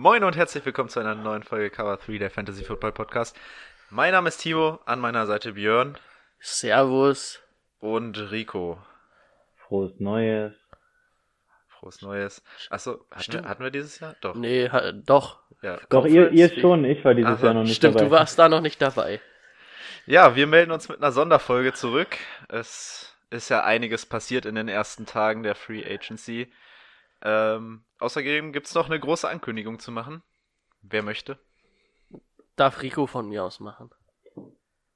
Moin und herzlich willkommen zu einer neuen Folge Cover 3 der Fantasy Football Podcast. Mein Name ist Timo, an meiner Seite Björn Servus. und Rico. Frohes Neues. Frohes Neues. Achso, hatten, Stimmt. wir- hatten wir dieses Jahr? Doch. Nee, ha, doch. Ja, Doch, ihr, ihr schon, ich war dieses Aha, Jahr noch nicht Stimmt, dabei. du warst da noch nicht dabei. Ja, wir melden uns mit einer Sonderfolge zurück. Es ist ja einiges passiert in den ersten Tagen der Free Agency. Ähm, außerdem gibt es noch eine große Ankündigung zu machen. Wer möchte? Darf Rico von mir aus machen.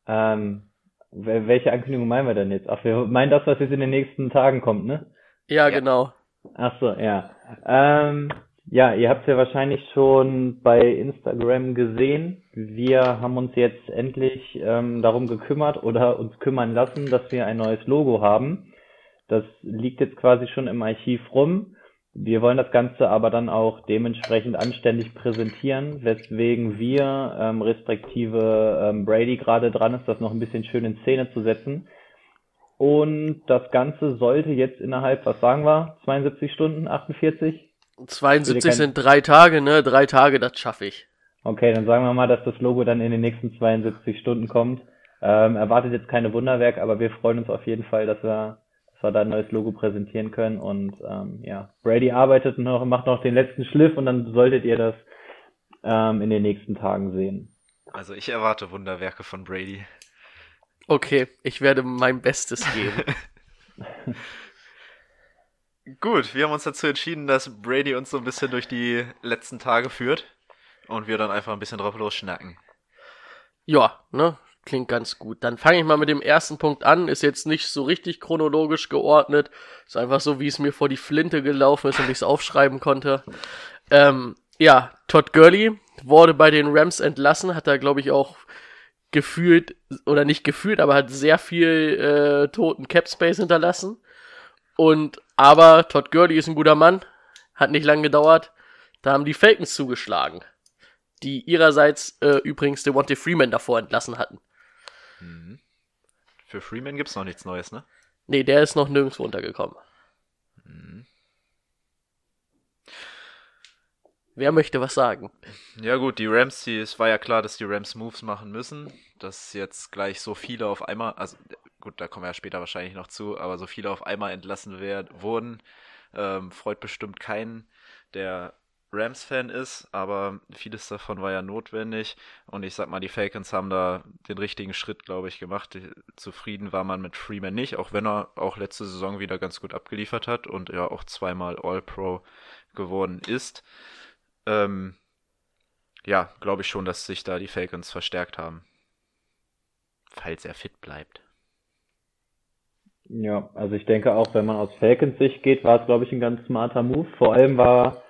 Ähm, wel- welche Ankündigung meinen wir denn jetzt? Ach, wir meinen das, was jetzt in den nächsten Tagen kommt, ne? Ja, Ja. genau. Ach so, ja. Ähm, ja, ihr habt es ja wahrscheinlich schon bei Instagram gesehen. Wir haben uns jetzt endlich ähm, darum gekümmert oder uns kümmern lassen, dass wir ein neues Logo haben. Das liegt jetzt quasi schon im Archiv rum. Wir wollen das Ganze aber dann auch dementsprechend anständig präsentieren, weswegen wir ähm, respektive ähm, Brady gerade dran ist, das noch ein bisschen schön in Szene zu setzen. Und das Ganze sollte jetzt innerhalb, was sagen wir, 72 Stunden, 48? 72 kein- sind drei Tage, ne? Drei Tage, das schaffe ich. Okay, dann sagen wir mal, dass das Logo dann in den nächsten 72 Stunden kommt. Ähm, erwartet jetzt keine Wunderwerk, aber wir freuen uns auf jeden Fall, dass wir, wir da ein neues Logo präsentieren können. Und ähm, ja, Brady arbeitet noch, macht noch den letzten Schliff und dann solltet ihr das ähm, in den nächsten Tagen sehen. Also ich erwarte Wunderwerke von Brady. Okay, ich werde mein Bestes geben. Gut, wir haben uns dazu entschieden, dass Brady uns so ein bisschen durch die letzten Tage führt und wir dann einfach ein bisschen drauf losschnacken. ja, ne? Klingt ganz gut. Dann fange ich mal mit dem ersten Punkt an. Ist jetzt nicht so richtig chronologisch geordnet. Ist einfach so, wie es mir vor die Flinte gelaufen ist und ich es aufschreiben konnte. Ähm, ja, Todd Gurley wurde bei den Rams entlassen, hat da, glaube ich, auch gefühlt, oder nicht gefühlt, aber hat sehr viel äh, toten Cap Space hinterlassen. Und, aber Todd Gurley ist ein guter Mann, hat nicht lange gedauert. Da haben die Falcons zugeschlagen, die ihrerseits äh, übrigens Devontae Freeman davor entlassen hatten. Mhm. Für Freeman gibt's noch nichts Neues, ne? Nee, der ist noch nirgendwo untergekommen. Mhm. Wer möchte was sagen? Ja gut, die Rams, die, es war ja klar, dass die Rams Moves machen müssen, dass jetzt gleich so viele auf einmal, also gut, da kommen wir ja später wahrscheinlich noch zu, aber so viele auf einmal entlassen werden, wurden, ähm, freut bestimmt keinen, der Rams-Fan ist, aber vieles davon war ja notwendig und ich sag mal, die Falcons haben da den richtigen Schritt, glaube ich, gemacht. Zufrieden war man mit Freeman nicht, auch wenn er auch letzte Saison wieder ganz gut abgeliefert hat und ja auch zweimal All-Pro geworden ist. Ähm, ja, glaube ich schon, dass sich da die Falcons verstärkt haben. Falls er fit bleibt. Ja, also ich denke auch, wenn man aus Falcons Sicht geht, war es, glaube ich, ein ganz smarter Move. Vor allem war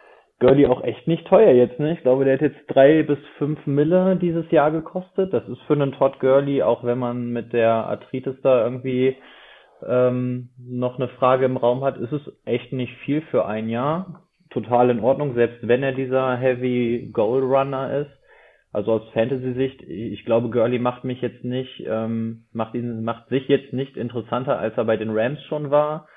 Gurley auch echt nicht teuer jetzt, ne? Ich glaube, der hat jetzt drei bis fünf Mille dieses Jahr gekostet. Das ist für einen Todd Gurley, auch wenn man mit der Arthritis da irgendwie ähm, noch eine Frage im Raum hat, ist es echt nicht viel für ein Jahr. Total in Ordnung, selbst wenn er dieser Heavy Goal Runner ist. Also aus Fantasy-Sicht, ich glaube, Gurley macht mich jetzt nicht, ähm, macht ihn, macht sich jetzt nicht interessanter, als er bei den Rams schon war.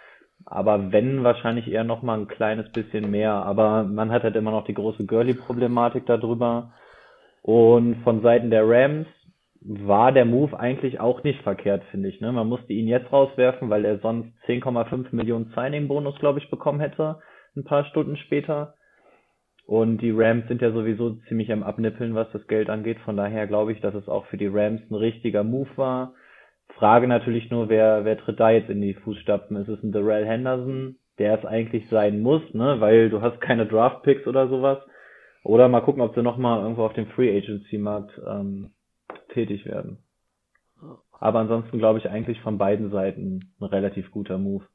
Aber wenn, wahrscheinlich eher noch mal ein kleines bisschen mehr. Aber man hat halt immer noch die große Gurley-Problematik darüber. Und von Seiten der Rams war der Move eigentlich auch nicht verkehrt, finde ich. Ne? Man musste ihn jetzt rauswerfen, weil er sonst 10,5 Millionen Signing-Bonus, glaube ich, bekommen hätte, ein paar Stunden später. Und die Rams sind ja sowieso ziemlich am Abnippeln, was das Geld angeht. Von daher glaube ich, dass es auch für die Rams ein richtiger Move war. Frage natürlich nur, wer, wer tritt da jetzt in die Fußstapfen? Ist es ein Darrell Henderson, der es eigentlich sein muss, ne? Weil du hast keine Draft Picks oder sowas. Oder mal gucken, ob sie nochmal irgendwo auf dem Free Agency Markt ähm, tätig werden. Aber ansonsten glaube ich eigentlich von beiden Seiten ein relativ guter Move.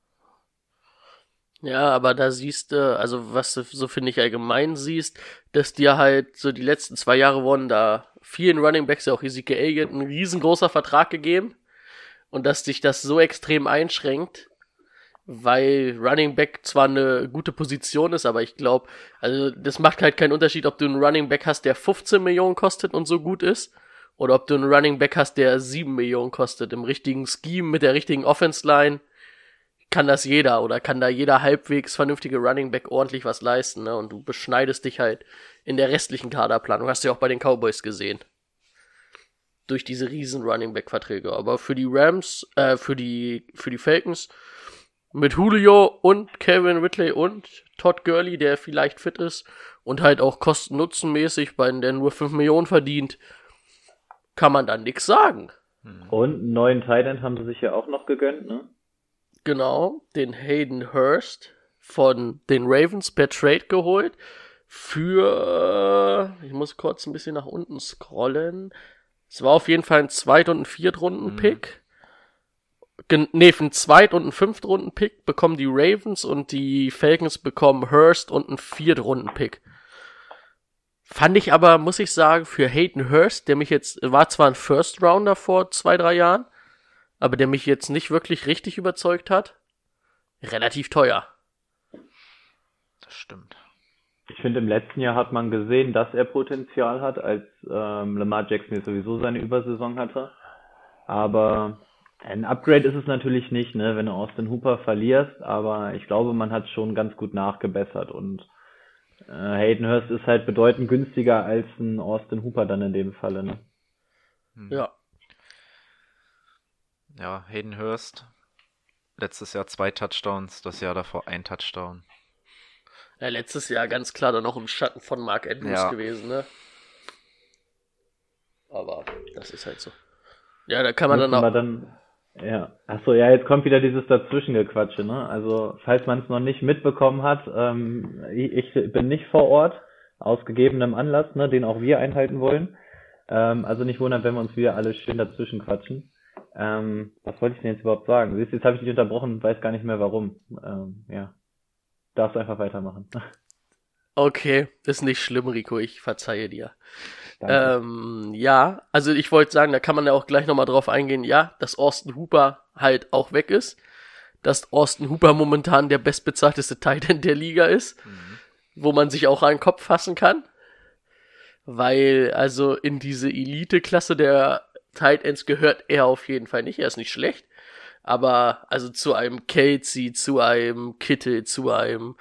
Ja, aber da siehst du, also was du so finde ich allgemein siehst, dass dir halt so die letzten zwei Jahre wurden da vielen Running Backs, ja auch Ezekiel Elliott, ein riesengroßer Vertrag gegeben und dass dich das so extrem einschränkt, weil Running Back zwar eine gute Position ist, aber ich glaube, also das macht halt keinen Unterschied, ob du einen Running Back hast, der 15 Millionen kostet und so gut ist, oder ob du einen Running Back hast, der 7 Millionen kostet. Im richtigen Scheme, mit der richtigen Offense Line kann das jeder oder kann da jeder halbwegs vernünftige Running Back ordentlich was leisten, ne? Und du beschneidest dich halt in der restlichen Kaderplanung. Hast du ja auch bei den Cowboys gesehen. Durch diese riesen Running Back Verträge. Aber für die Rams, äh, für die, für die Falcons, mit Julio und Kevin Ridley und Todd Gurley, der vielleicht fit ist und halt auch kosten-nutzen-mäßig, bei der nur 5 Millionen verdient, kann man dann nix sagen. Und einen neuen Titan haben sie sich ja auch noch gegönnt, ne? Genau, den Hayden Hurst von den Ravens per Trade geholt. Für, ich muss kurz ein bisschen nach unten scrollen. Es war auf jeden Fall ein Zweit- und ein Viertrunden-Pick. Gen nee, für einen Zweit- und einen Fünftrunden-Pick bekommen die Ravens und die Falcons bekommen Hurst und einen Viertrunden-Pick. Fand ich aber, muss ich sagen, für Hayden Hurst, der mich jetzt, war zwar ein First Rounder vor zwei, drei Jahren, aber der mich jetzt nicht wirklich richtig überzeugt hat, relativ teuer. Das stimmt. Ich finde, im letzten Jahr hat man gesehen, dass er Potenzial hat, als ähm, Lamar Jackson jetzt sowieso seine Übersaison hatte. Aber ein Upgrade ist es natürlich nicht, ne, wenn du Austin Hooper verlierst, aber ich glaube, man hat schon ganz gut nachgebessert und äh, Hayden Hurst ist halt bedeutend günstiger als ein Austin Hooper dann in dem Falle, ne? Ja. Ja, Hayden Hurst. Letztes Jahr zwei Touchdowns, das Jahr davor ein Touchdown. Ja. Letztes Jahr ganz klar dann noch im Schatten von Mark Andrews Ja. gewesen, ne? Aber das ist halt so. Ja, da kann man dann Müssen wir auch. dann, ja. Achso, ja, jetzt kommt wieder dieses Dazwischengequatsche, ne? Also, falls man es noch nicht mitbekommen hat, ähm, ich, ich bin nicht vor Ort, aus gegebenem Anlass, ne, den auch wir einhalten wollen. Ähm, also nicht wundern, wenn wir uns wieder alle schön dazwischen quatschen. Ähm, was wollte ich denn jetzt überhaupt sagen? Siehst, du, jetzt habe ich dich unterbrochen, weiß gar nicht mehr warum. Ähm, ja. Darfst einfach weitermachen. Okay, ist nicht schlimm, Rico, ich verzeihe dir. Danke. Ähm, ja, also ich wollte sagen, da kann man ja auch gleich nochmal drauf eingehen, ja, dass Austin Hooper halt auch weg ist. Dass Austin Hooper momentan der bestbezahlteste Titan der Liga ist. Wo man sich auch an den Kopf fassen kann. Weil, also in diese Elite-Klasse der Titans gehört er auf jeden Fall nicht. Er ist nicht schlecht. Aber, also zu einem Kelsey, zu einem Kittel, zu einem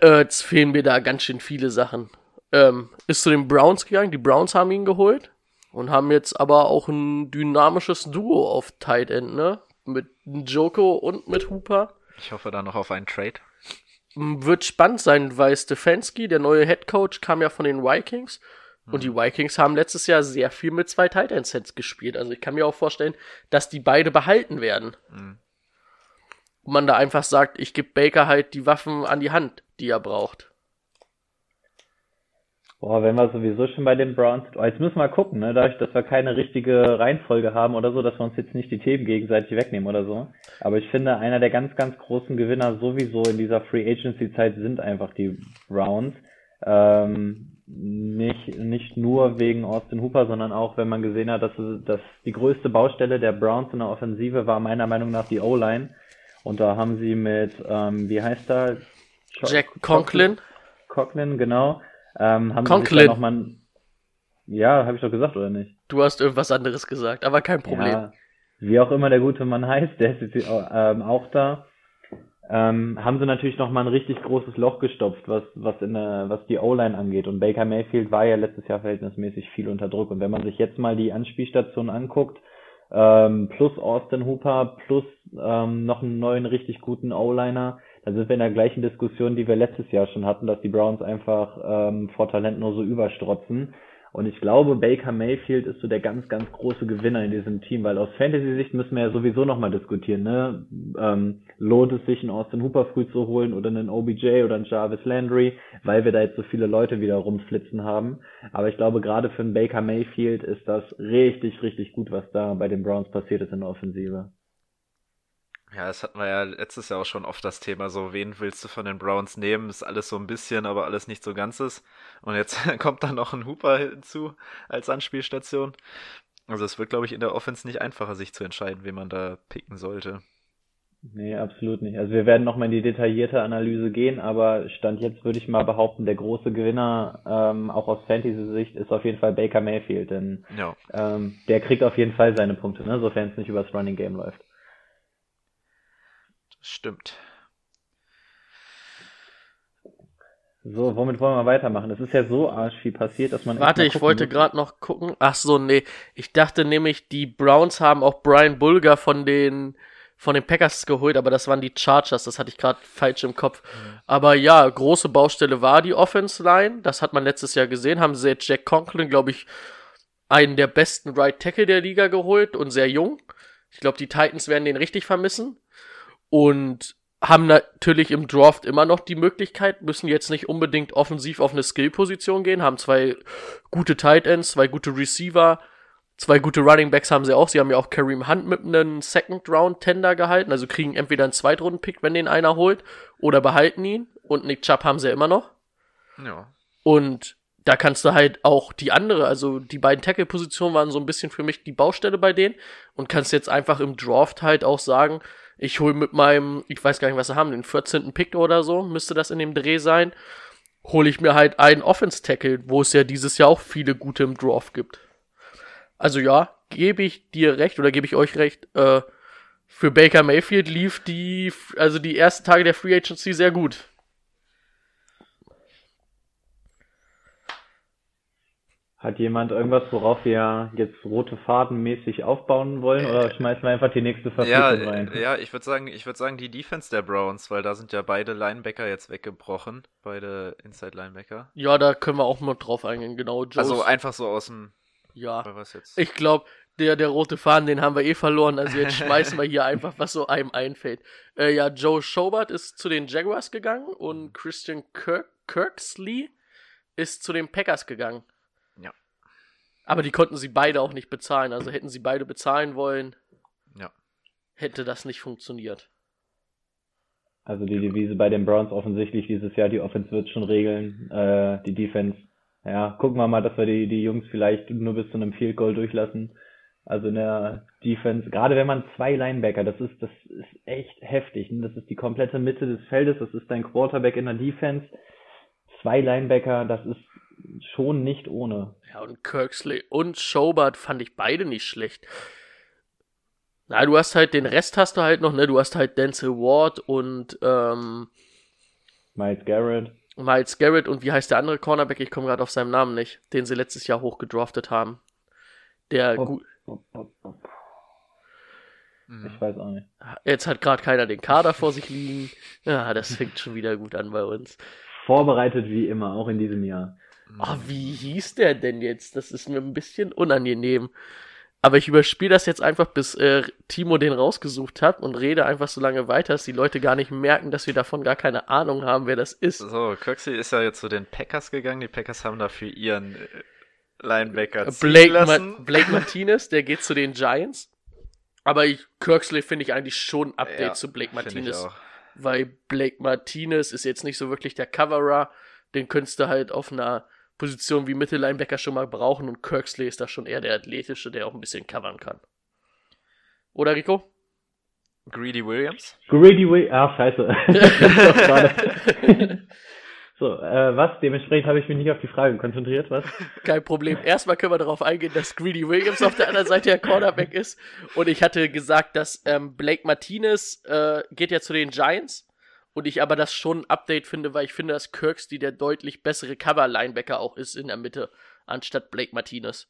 Ertz fehlen mir da ganz schön viele Sachen. Ähm, ist zu den Browns gegangen. Die Browns haben ihn geholt und haben jetzt aber auch ein dynamisches Duo auf Tight End, ne? Mit Joko und mit Hooper. Ich hoffe da noch auf einen Trade. Wird spannend sein, weil Stefanski, der neue Head Coach, kam ja von den Vikings. Und die Vikings haben letztes Jahr sehr viel mit zwei Tight End Sets gespielt. Also ich kann mir auch vorstellen, dass die beide behalten werden. Mhm. Und man da einfach sagt, ich gebe Baker halt die Waffen an die Hand, die er braucht. Boah, wenn wir sowieso schon bei den Browns, oh, jetzt müssen wir gucken, ne, dadurch, dass wir keine richtige Reihenfolge haben oder so, dass wir uns jetzt nicht die Themen gegenseitig wegnehmen oder so. Aber ich finde, einer der ganz, ganz großen Gewinner sowieso in dieser Free Agency Zeit sind einfach die Browns. Ähm, nicht, nicht nur wegen Austin Hooper, sondern auch, wenn man gesehen hat, dass, dass die größte Baustelle der Browns in der Offensive war meiner Meinung nach die O-Line. Und da haben sie mit, ähm, wie heißt er? Jack Conklin. Conklin, genau. Ähm, haben Conklin. sie noch mal Ja, habe ich doch gesagt, oder nicht? Du hast irgendwas anderes gesagt, aber kein Problem. Ja, wie auch immer der gute Mann heißt, der ist jetzt auch, ähm, auch da. Ähm, haben sie natürlich noch mal ein richtig großes Loch gestopft, was, was in der, was die O-Line angeht. Und Baker Mayfield war ja letztes Jahr verhältnismäßig viel unter Druck. Und wenn man sich jetzt mal die Anspielstation anguckt, ähm, plus Austin Hooper, plus ähm, noch einen neuen richtig guten O-Liner, dann sind wir in der gleichen Diskussion, die wir letztes Jahr schon hatten, dass die Browns einfach ähm, vor Talent nur so überstrotzen. Und ich glaube, Baker Mayfield ist so der ganz, ganz große Gewinner in diesem Team, weil aus Fantasy-Sicht müssen wir ja sowieso nochmal diskutieren, ne? Ähm, lohnt es sich, einen Austin Hooper früh zu holen oder einen OBJ oder einen Jarvis Landry, weil wir da jetzt so viele Leute wieder rumflitzen haben. Aber ich glaube, gerade für einen Baker Mayfield ist das richtig, richtig gut, was da bei den Browns passiert ist in der Offensive. Ja, das hatten wir ja letztes Jahr auch schon oft das Thema, so wen willst du von den Browns nehmen? Ist alles so ein bisschen, aber alles nicht so ganzes. Und jetzt kommt da noch ein Hooper hinzu als Anspielstation. Also es wird, glaube ich, in der Offense nicht einfacher, sich zu entscheiden, wen man da picken sollte. Nee, absolut nicht. Also wir werden nochmal in die detaillierte Analyse gehen, aber Stand jetzt würde ich mal behaupten, der große Gewinner, ähm, auch aus Fantasy-Sicht, ist auf jeden Fall Baker Mayfield, denn Ja. ähm, der kriegt auf jeden Fall seine Punkte, ne, sofern es nicht übers Running Game läuft. Stimmt. So, womit wollen wir weitermachen? Es ist ja so arsch viel passiert, dass man. Warte, ich wollte gerade noch gucken. Ach so, nee. Ich dachte nämlich, die Browns haben auch Brian Bulger von den von den Packers geholt, aber das waren die Chargers. Das hatte ich gerade falsch im Kopf. Aber ja, große Baustelle war die Offense Line. Das hat man letztes Jahr gesehen. Haben sie Jack Conklin, glaube ich, einen der besten Right Tackle der Liga geholt und sehr jung. Ich glaube, die Titans werden den richtig vermissen. Und haben natürlich im Draft immer noch die Möglichkeit, müssen jetzt nicht unbedingt offensiv auf eine Skill-Position gehen, haben zwei gute Tight Ends, zwei gute Receiver, zwei gute Running Backs haben sie auch. Sie haben ja auch Kareem Hunt mit einem Second-Round-Tender gehalten, also kriegen entweder einen Zweitrunden-Pick, wenn den einer holt, oder behalten ihn. Und Nick Chubb haben sie ja immer noch. Ja. Und da kannst du halt auch die andere, also die beiden Tackle-Positionen waren so ein bisschen für mich die Baustelle bei denen und kannst jetzt einfach im Draft halt auch sagen, ich hole mit meinem, ich weiß gar nicht, was sie haben, den 14. Pick oder so, müsste das in dem Dreh sein, hole ich mir halt einen Offense-Tackle, wo es ja dieses Jahr auch viele gute im Draft gibt. Also ja, gebe ich dir recht oder gebe ich euch recht, äh, für Baker Mayfield lief die, also die ersten Tage der Free Agency sehr gut. Hat jemand irgendwas, worauf wir jetzt rote Faden mäßig aufbauen wollen, oder schmeißen wir einfach die nächste Ja, Verpflichtung rein? äh, ja, ich würde sagen, ich würde sagen, die Defense der Browns, weil da sind ja beide Linebacker jetzt weggebrochen, beide Inside Linebacker. Ja, da können wir auch mal drauf eingehen, genau. Joe's, Also einfach so aus dem, ja. was jetzt? Ich glaube, der, der rote Faden, den haben wir eh verloren. Also jetzt schmeißen wir hier einfach, was so einem einfällt. Äh, ja, Joe Schobert ist zu den Jaguars gegangen und Christian Kirk, Kirksley ist zu den Packers gegangen. Aber die konnten sie beide auch nicht bezahlen. Also hätten sie beide bezahlen wollen, Ja. hätte das nicht funktioniert. Also die Devise bei den Browns offensichtlich dieses Jahr, die Offense wird schon regeln, äh, die Defense. Ja, gucken wir mal, dass wir die, die Jungs vielleicht nur bis zu einem Field Goal durchlassen. Also in der Defense, gerade wenn man zwei Linebacker, das ist, das ist echt heftig. Ne? Das ist die komplette Mitte des Feldes, das ist dein Quarterback in der Defense. Zwei Linebacker, das ist schon nicht ohne. Ja, und Kirksley und Schobert fand ich beide nicht schlecht. Na, du hast halt, den Rest hast du halt noch, ne? Du hast halt Denzel Ward und ähm, Miles Garrett. Miles Garrett und wie heißt der andere Cornerback? Ich komme gerade auf seinen Namen nicht, den sie letztes Jahr hochgedraftet haben. Der Oh. gut, Mhm. Ich weiß auch nicht. jetzt hat gerade keiner den Kader vor sich liegen. Ja, das fängt schon wieder gut an bei uns. Vorbereitet wie immer, auch in diesem Jahr. Ah, wie hieß der denn jetzt? Das ist mir ein bisschen unangenehm. Aber ich überspiele das jetzt einfach, bis äh, Timo den rausgesucht hat und rede einfach so lange weiter, dass die Leute gar nicht merken, dass wir davon gar keine Ahnung haben, wer das ist. So, Kirksey ist ja jetzt zu den Packers gegangen. Die Packers haben dafür ihren äh, Linebacker Blake. Ma Blake Martinez, der geht zu den Giants. Aber ich, Kirksley finde ich eigentlich schon ein Update Ja, zu Blake Martinez. Weil Blake Martinez ist jetzt nicht so wirklich der Coverer. Den könntest du halt auf einer Position wie Mittellinebacker schon mal brauchen und Kirksley ist da schon eher der Athletische, der auch ein bisschen covern kann. Oder Rico? Greedy Williams? Greedy Way. Ah, scheiße. So, äh, was? Dementsprechend habe ich mich nicht auf die Frage konzentriert, was? Kein Problem. Erstmal können wir darauf eingehen, dass Greedy Williams auf der anderen Seite der Cornerback ist. Und ich hatte gesagt, dass ähm, Blake Martinez äh, geht ja zu den Giants. Und ich aber das schon ein Update finde, weil ich finde, dass Kirksey der deutlich bessere Cover-Linebacker auch ist in der Mitte, anstatt Blake Martinez.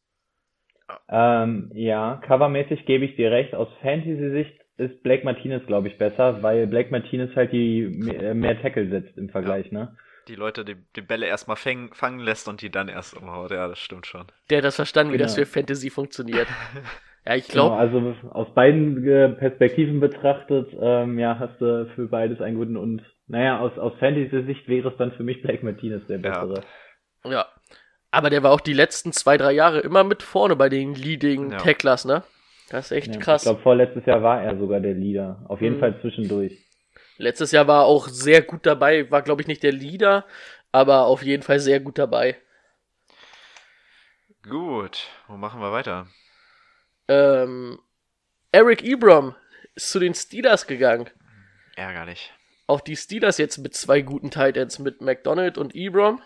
Ähm, ja, covermäßig gebe ich dir recht. Aus Fantasy-Sicht ist Blake Martinez, glaube ich, besser, weil Blake Martinez halt die mehr, mehr Tackle setzt im Vergleich, ne? Die Leute, die, die Bälle erstmal fäng, fangen lässt und die dann erst umhaut. Ja, das stimmt schon. Der hat das verstanden, wie Genau. das für Fantasy funktioniert. Ja, ich Genau, glaube, also aus beiden äh, Perspektiven betrachtet, ähm, ja, hast du für beides einen guten und naja, aus, aus Fantasy-Sicht wäre es dann für mich Blake Martinez der Ja. bessere. ja. Aber der war auch die letzten zwei, drei Jahre immer mit vorne bei den Leading Ja. Tacklers, ne? Das ist echt Ja, krass. Ich glaube, vorletztes Jahr war er sogar der Leader. Auf jeden Mhm. Fall zwischendurch. Letztes Jahr war er auch sehr gut dabei, war glaube ich nicht der Leader, aber auf jeden Fall sehr gut dabei. Gut, wo machen wir weiter? Ähm, Eric Ebrom ist zu den Steelers gegangen. Ärgerlich. Auch die Steelers jetzt mit zwei guten Titans, mit McDonald und Ebrom.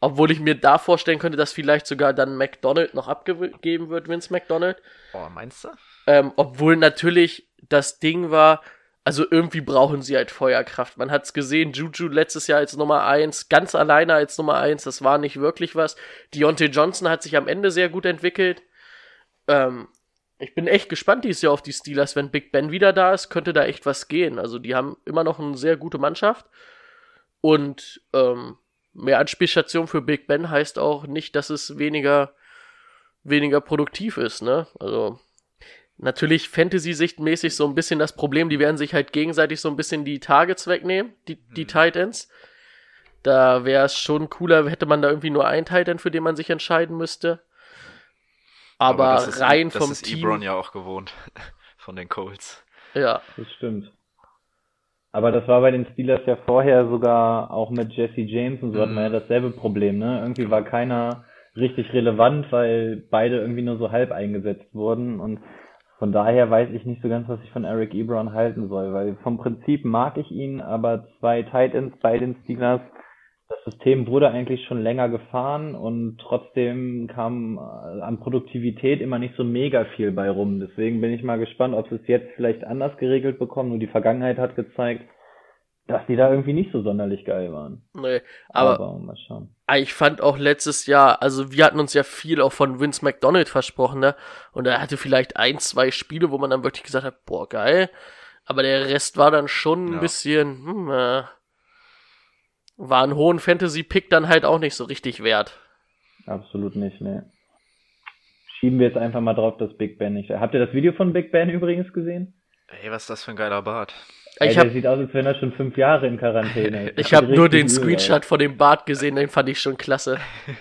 Obwohl ich mir da vorstellen könnte, dass vielleicht sogar dann McDonald noch abgegeben wird, Vince McDonald. Oh, meinst du? Ähm, obwohl natürlich das Ding war, also irgendwie brauchen sie halt Feuerkraft. Man hat's gesehen, Juju letztes Jahr als Nummer eins, ganz alleine als Nummer eins, das war nicht wirklich was. Deontay Johnson hat sich am Ende sehr gut entwickelt. Ähm, ich bin echt gespannt dieses Jahr auf die Steelers. Wenn Big Ben wieder da ist, könnte da echt was gehen. Also die haben immer noch eine sehr gute Mannschaft. Und ähm, mehr Anspielstation für Big Ben heißt auch nicht, dass es weniger, weniger produktiv ist, ne? Also natürlich Fantasy-Sichtmäßig so ein bisschen das Problem, die werden sich halt gegenseitig so ein bisschen die Targets wegnehmen, die, die Titans. Da wäre es schon cooler, hätte man da irgendwie nur einen Titan, für den man sich entscheiden müsste. Aber, das ist, rein das vom ist Team. Ebron ja auch gewohnt. Von den Colts. Ja, Das stimmt. Aber das war bei den Steelers ja vorher sogar auch mit Jesse James und so hatten wir ja Mhm. dasselbe Problem, ne? Irgendwie war keiner richtig relevant, weil beide irgendwie nur so halb eingesetzt wurden und von daher weiß ich nicht so ganz, was ich von Eric Ebron halten soll, weil vom Prinzip mag ich ihn, aber zwei Titans bei den Steelers, das System wurde eigentlich schon länger gefahren und trotzdem kam äh, an Produktivität immer nicht so mega viel bei rum. Deswegen bin ich mal gespannt, ob sie es jetzt vielleicht anders geregelt bekommen. Nur die Vergangenheit hat gezeigt, dass die da irgendwie nicht so sonderlich geil waren. nee. Aber, mal schauen. Ah, ich fand auch letztes Jahr, also wir hatten uns ja viel auch von Vince McDonald versprochen, ne? Und er hatte vielleicht ein, zwei Spiele, wo man dann wirklich gesagt hat, boah, geil. Aber der Rest war dann schon ein Ja. bisschen, hm, äh, war einen hohen Fantasy-Pick dann halt auch nicht so richtig wert. Absolut nicht, ne. Schieben wir jetzt einfach mal drauf, dass Big Ben nicht. Habt ihr das Video von Big Ben übrigens gesehen? Ey, was ist das für ein geiler Bart? Ey, Ich der habe sieht aus, als wenn er schon fünf Jahre in Quarantäne ist. ich hab sieht nur den Screenshot von dem Bart gesehen, den fand ich schon klasse.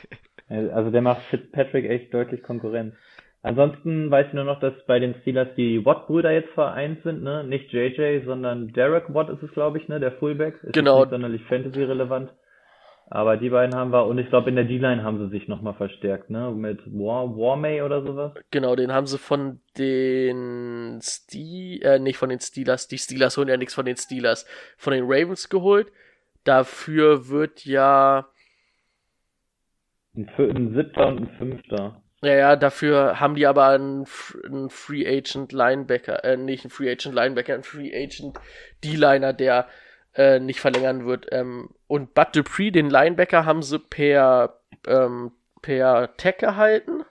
Also der macht Fitzpatrick echt deutlich Konkurrenz. Ansonsten weiß ich nur noch, dass bei den Steelers die Watt-Brüder jetzt vereint sind, ne? Nicht JJ, sondern Derek Watt ist es, glaube ich, ne? Der Fullback. Ist Genau. Nicht sonderlich Fantasy-relevant. Aber die beiden haben wir, und ich glaube, in der D-Line haben sie sich nochmal verstärkt, ne? Mit War, Warmay oder sowas. Genau, den haben sie von den Ste äh, nicht von den Steelers, die Steelers holen ja nichts von den Steelers, von den Ravens geholt. Dafür wird ja, Ein, ein siebter und ein fünfter. Ja, ja, dafür haben die aber einen, einen Free Agent Linebacker, äh, nicht einen Free Agent Linebacker, einen Free Agent D-Liner, der äh, nicht verlängern wird. Ähm, und Bud Dupree, den Linebacker, haben sie per, ähm, per Tag gehalten.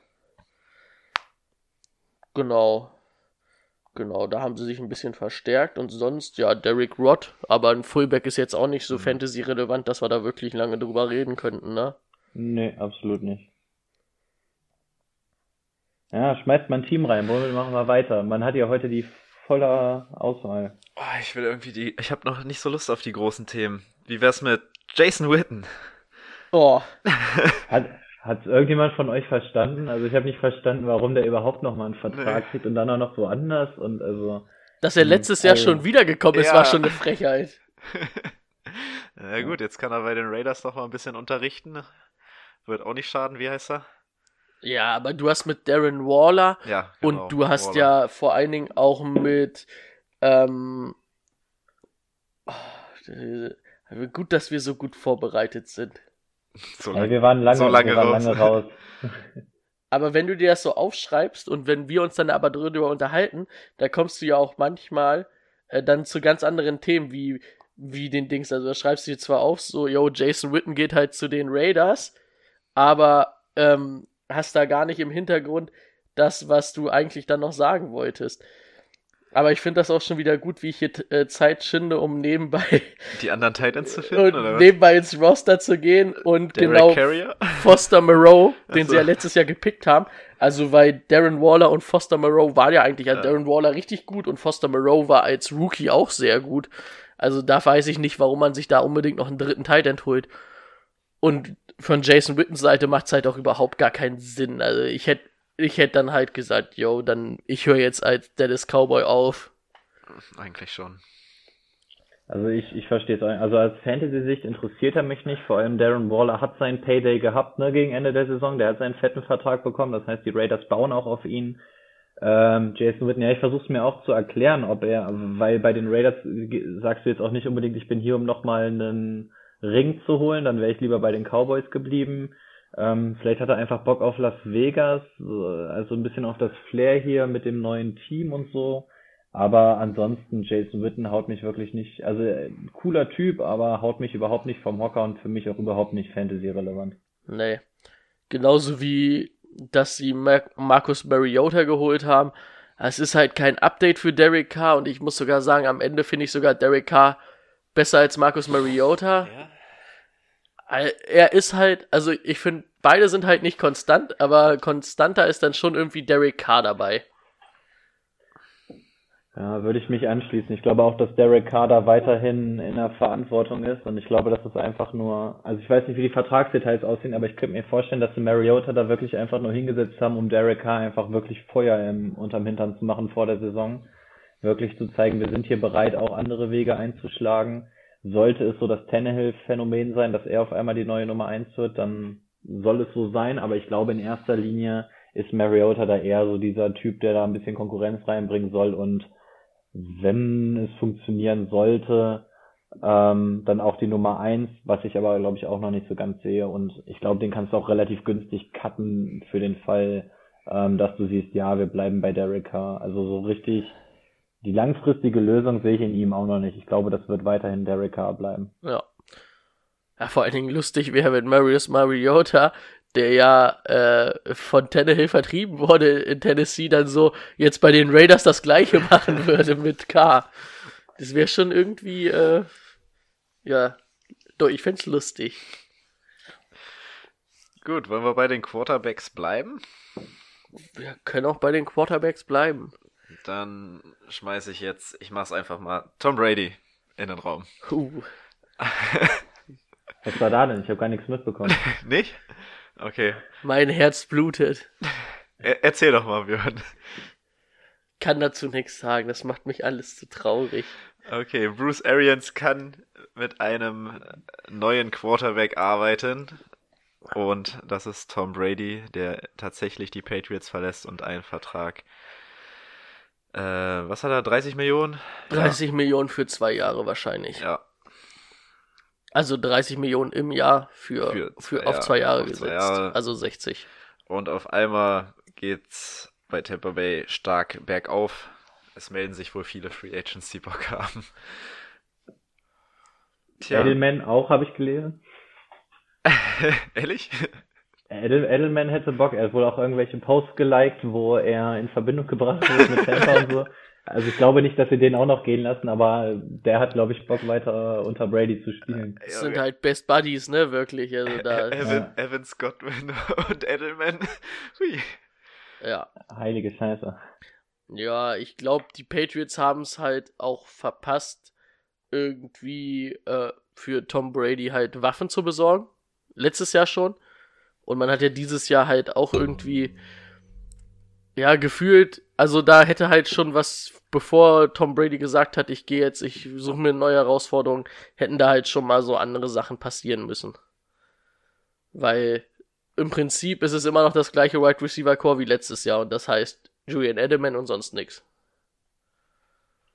Genau. Genau, da haben sie sich ein bisschen verstärkt und sonst, ja, Derek Rod, aber ein Fullback ist jetzt auch nicht so fantasy-relevant, dass wir da wirklich lange drüber reden könnten, ne? Nee, absolut nicht. Ja, schmeißt mal ein Team rein. Womit machen wir weiter? Man hat ja heute die volle Auswahl. Oh, ich will irgendwie die. Ich habe noch nicht so Lust auf die großen Themen. Wie wär's mit Jason Witten? Oh, Hat, hat irgendjemand von euch verstanden? Also ich habe nicht verstanden, warum der überhaupt noch mal einen Vertrag Nee. kriegt und dann auch noch woanders und also dass er letztes Jahr also- schon wiedergekommen ist, Ja. war schon eine Frechheit. Na gut, jetzt kann er bei den Raiders noch mal ein bisschen unterrichten. Wird auch nicht schaden, wie heißt er? Ja, aber du hast mit Darren Waller Ja, genau, und du hast Waller. ja vor allen Dingen auch mit ähm, oh, äh, gut, dass wir so gut vorbereitet sind. So lange- wir waren lange, so lange wir waren raus. lange raus. Aber wenn du dir das so aufschreibst und wenn wir uns dann aber darüber unterhalten, da kommst du ja auch manchmal äh, dann zu ganz anderen Themen, wie, wie den Dings. Also da schreibst du dir zwar auf, so, yo, Jason Witten geht halt zu den Raiders, aber ähm, hast da gar nicht im Hintergrund das, was du eigentlich dann noch sagen wolltest. Aber ich finde das auch schon wieder gut, wie ich hier äh, Zeit schinde, um nebenbei Die anderen Titans zu finden, oder und was? nebenbei ins Roster zu gehen und Derek genau Carrier? Foster Moreau, den so. sie ja letztes Jahr gepickt haben. Also, weil Darren Waller und Foster Moreau waren ja eigentlich, ja. Ja. Darren Waller richtig gut und Foster Moreau war als Rookie auch sehr gut. Also, da weiß ich nicht, warum man sich da unbedingt noch einen dritten Tight End holt. Und von Jason Wittens Seite macht es halt auch überhaupt gar keinen Sinn. Also, ich hätte ich hätte dann halt gesagt, yo, dann ich höre jetzt als Dallas Cowboy auf. Eigentlich schon. Also ich, ich verstehe es. Also als Fantasy-Sicht interessiert er mich nicht. Vor allem Darren Waller hat seinen Payday gehabt, ne, gegen Ende der Saison. Der hat seinen fetten Vertrag bekommen. Das heißt, die Raiders bauen auch auf ihn. Ähm, Jason Witten, ja, ich versuche es mir auch zu erklären, ob er, weil bei den Raiders sagst du jetzt auch nicht unbedingt, ich bin hier, um nochmal einen Ring zu holen, dann wäre ich lieber bei den Cowboys geblieben. Ähm, vielleicht hat er einfach Bock auf Las Vegas, also ein bisschen auf das Flair hier mit dem neuen Team und so. Aber ansonsten, Jason Witten haut mich wirklich nicht, also äh, cooler Typ, aber haut mich überhaupt nicht vom Hocker und für mich auch überhaupt nicht Fantasy-relevant. Nee. Genauso wie, dass sie Mar Marcus Mariota geholt haben. Es ist halt kein Update für Derek Carr und ich muss sogar sagen, am Ende finde ich sogar Derek Carr besser als Marcus Mariota. Ja. Er ist halt, also ich finde, beide sind halt nicht konstant, aber konstanter ist dann schon irgendwie Derek Carr dabei. Ja, würde ich mich anschließen. Ich glaube auch, dass Derek Carr da weiterhin in der Verantwortung ist und ich glaube, dass es einfach nur, also ich weiß nicht, wie die Vertragsdetails aussehen, aber ich könnte mir vorstellen, dass die Mariota da wirklich einfach nur hingesetzt haben, um Derek Carr einfach wirklich Feuer im, unterm Hintern zu machen vor der Saison. Wirklich zu zeigen, wir sind hier bereit, auch andere Wege einzuschlagen. Sollte es so das Tannehill-Phänomen sein, dass er auf einmal die neue Nummer eins wird, dann soll es so sein, aber ich glaube in erster Linie ist Mariota da eher so dieser Typ, der da ein bisschen Konkurrenz reinbringen soll und wenn es funktionieren sollte, ähm, dann auch die Nummer eins, was ich aber glaube ich auch noch nicht so ganz sehe. Und ich glaube, den kannst du auch relativ günstig cutten für den Fall, ähm, dass du siehst, ja, wir bleiben bei Carr. Also so richtig die langfristige Lösung sehe ich in ihm auch noch nicht. Ich glaube, das wird weiterhin Derek Carr bleiben. Ja. Ja, vor allen Dingen lustig wäre, wenn Marius Mariota der ja äh, von Tannehill vertrieben wurde in Tennessee, dann so jetzt bei den Raiders das gleiche machen würde mit K. Das wäre schon irgendwie, äh, ja, doch, ich fände lustig. Gut, wollen wir bei den Quarterbacks bleiben? Wir können auch bei den Quarterbacks bleiben. Dann schmeiße ich jetzt, ich mach's einfach mal, Tom Brady in den Raum. Uh. Was war da denn? Ich habe gar nichts mitbekommen. Nicht? Okay. Mein Herz blutet. Er erzähl doch mal, Björn. Kann dazu nichts sagen, das macht mich alles zu traurig. Okay, Bruce Arians kann mit einem neuen Quarterback arbeiten. Und das ist Tom Brady, der tatsächlich die Patriots verlässt und einen Vertrag. Äh, was hat er? 30 Millionen? 30 ja. Millionen für zwei Jahre wahrscheinlich. Ja, also 30 Millionen im Jahr für, für, für auf zwei Jahre auf gesetzt. Zwei Jahre. Also 60. Und auf einmal geht's bei Tampa Bay stark bergauf. Es melden sich wohl viele Free Agents, die Bock haben. Tja. Edelman auch, habe ich gelesen. Ehrlich? Edel, Edelman hätte Bock. Er hat wohl auch irgendwelche Posts geliked, wo er in Verbindung gebracht wird mit Tampa und so. Also ich glaube nicht, dass sie den auch noch gehen lassen, aber der hat, glaube ich, Bock weiter unter Brady zu spielen. Das sind halt Best Buddies, ne, wirklich. Also da Evan, ja. Evan Scottman und Edelman. Hui. Ja. Heilige Scheiße. Ja, ich glaube, die Patriots haben es halt auch verpasst, irgendwie äh, für Tom Brady halt Waffen zu besorgen. Letztes Jahr schon. Und man hat ja dieses Jahr halt auch irgendwie, ja, gefühlt, also da hätte halt schon was bevor Tom Brady gesagt hat, ich gehe jetzt, ich suche mir eine neue Herausforderung, hätten da halt schon mal so andere Sachen passieren müssen. Weil im Prinzip ist es immer noch das gleiche Wide Receiver Core wie letztes Jahr und das heißt Julian Edelman und sonst nix.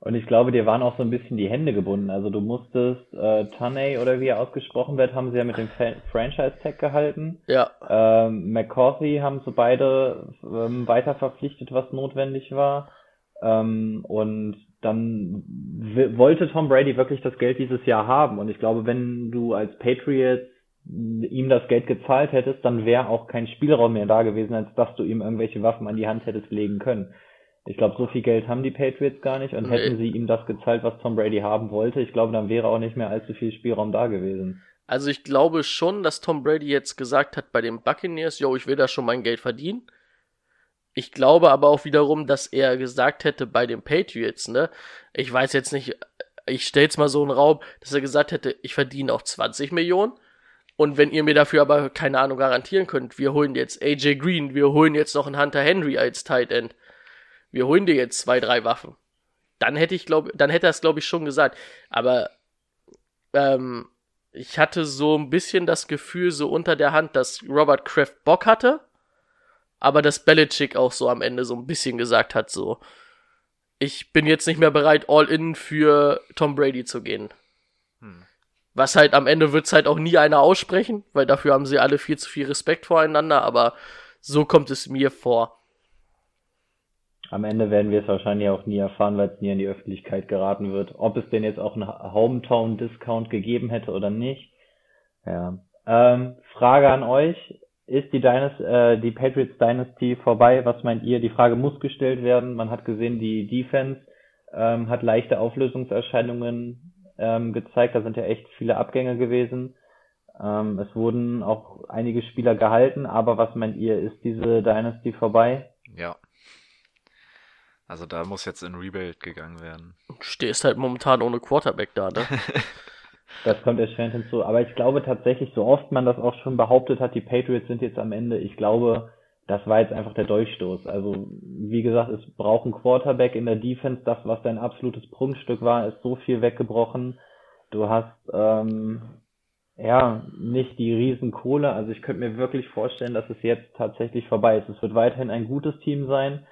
Und ich glaube, dir waren auch so ein bisschen die Hände gebunden. Also du musstest äh, Tunney oder wie er ausgesprochen wird, haben sie ja mit dem Franchise-Tag gehalten. Ja. Ähm, McCarthy haben sie beide ähm, weiter verpflichtet, was notwendig war. Ähm, und dann wollte Tom Brady wirklich das Geld dieses Jahr haben. Und ich glaube, wenn du als Patriots ihm das Geld gezahlt hättest, dann wäre auch kein Spielraum mehr da gewesen, als dass du ihm irgendwelche Waffen an die Hand hättest legen können. Ich glaube, so viel Geld haben die Patriots gar nicht und nee. hätten sie ihm das gezahlt, was Tom Brady haben wollte, ich glaube, dann wäre auch nicht mehr allzu viel Spielraum da gewesen. Also ich glaube schon, dass Tom Brady jetzt gesagt hat bei den Buccaneers, yo, ich will da schon mein Geld verdienen. Ich glaube aber auch wiederum, dass er gesagt hätte bei den Patriots, ne? Ich weiß jetzt nicht, ich stell's mal so in den Raum, dass er gesagt hätte, ich verdiene auch 20 Millionen, Und wenn ihr mir dafür aber keine Ahnung garantieren könnt, wir holen jetzt AJ Green, wir holen jetzt noch einen Hunter Henry als Tight End, wir holen dir jetzt zwei, drei Waffen, dann hätte ich glaube, dann hätte er es glaube ich schon gesagt. Aber ähm, ich hatte so ein bisschen das Gefühl so unter der Hand, dass Robert Kraft Bock hatte, aber dass Belichick auch so am Ende so ein bisschen gesagt hat, so ich bin jetzt nicht mehr bereit, all in für Tom Brady zu gehen. Hm. Was halt am Ende wird's halt auch nie einer aussprechen, weil dafür haben sie alle viel zu viel Respekt voreinander, aber so kommt es mir vor. Am Ende werden wir es wahrscheinlich auch nie erfahren, weil es nie in die Öffentlichkeit geraten wird. Ob es denn jetzt auch einen Hometown-Discount gegeben hätte oder nicht. Ja. Ähm, Frage an euch. Ist die, Dynasty, äh, die Patriots Dynasty vorbei? Was meint ihr? Die Frage muss gestellt werden. Man hat gesehen, die Defense ähm, hat leichte Auflösungserscheinungen ähm, gezeigt. Da sind ja echt viele Abgänge gewesen. Ähm, es wurden auch einige Spieler gehalten, aber was meint ihr? Ist diese Dynasty vorbei? Ja. Also da muss jetzt in Rebuild gegangen werden. Du stehst halt momentan ohne Quarterback da, ne? Das kommt erschwerend hinzu. Aber ich glaube tatsächlich, so oft man das auch schon behauptet hat, die Patriots sind jetzt am Ende. Ich glaube, das war jetzt einfach der Durchstoß. Also, wie gesagt, es braucht einen Quarterback in der Defense. Das, was dein absolutes Prunkstück war, ist so viel weggebrochen. Du hast, ähm, ja, nicht die Riesenkohle. Also ich könnte mir wirklich vorstellen, dass es jetzt tatsächlich vorbei ist. Es wird weiterhin ein gutes Team sein.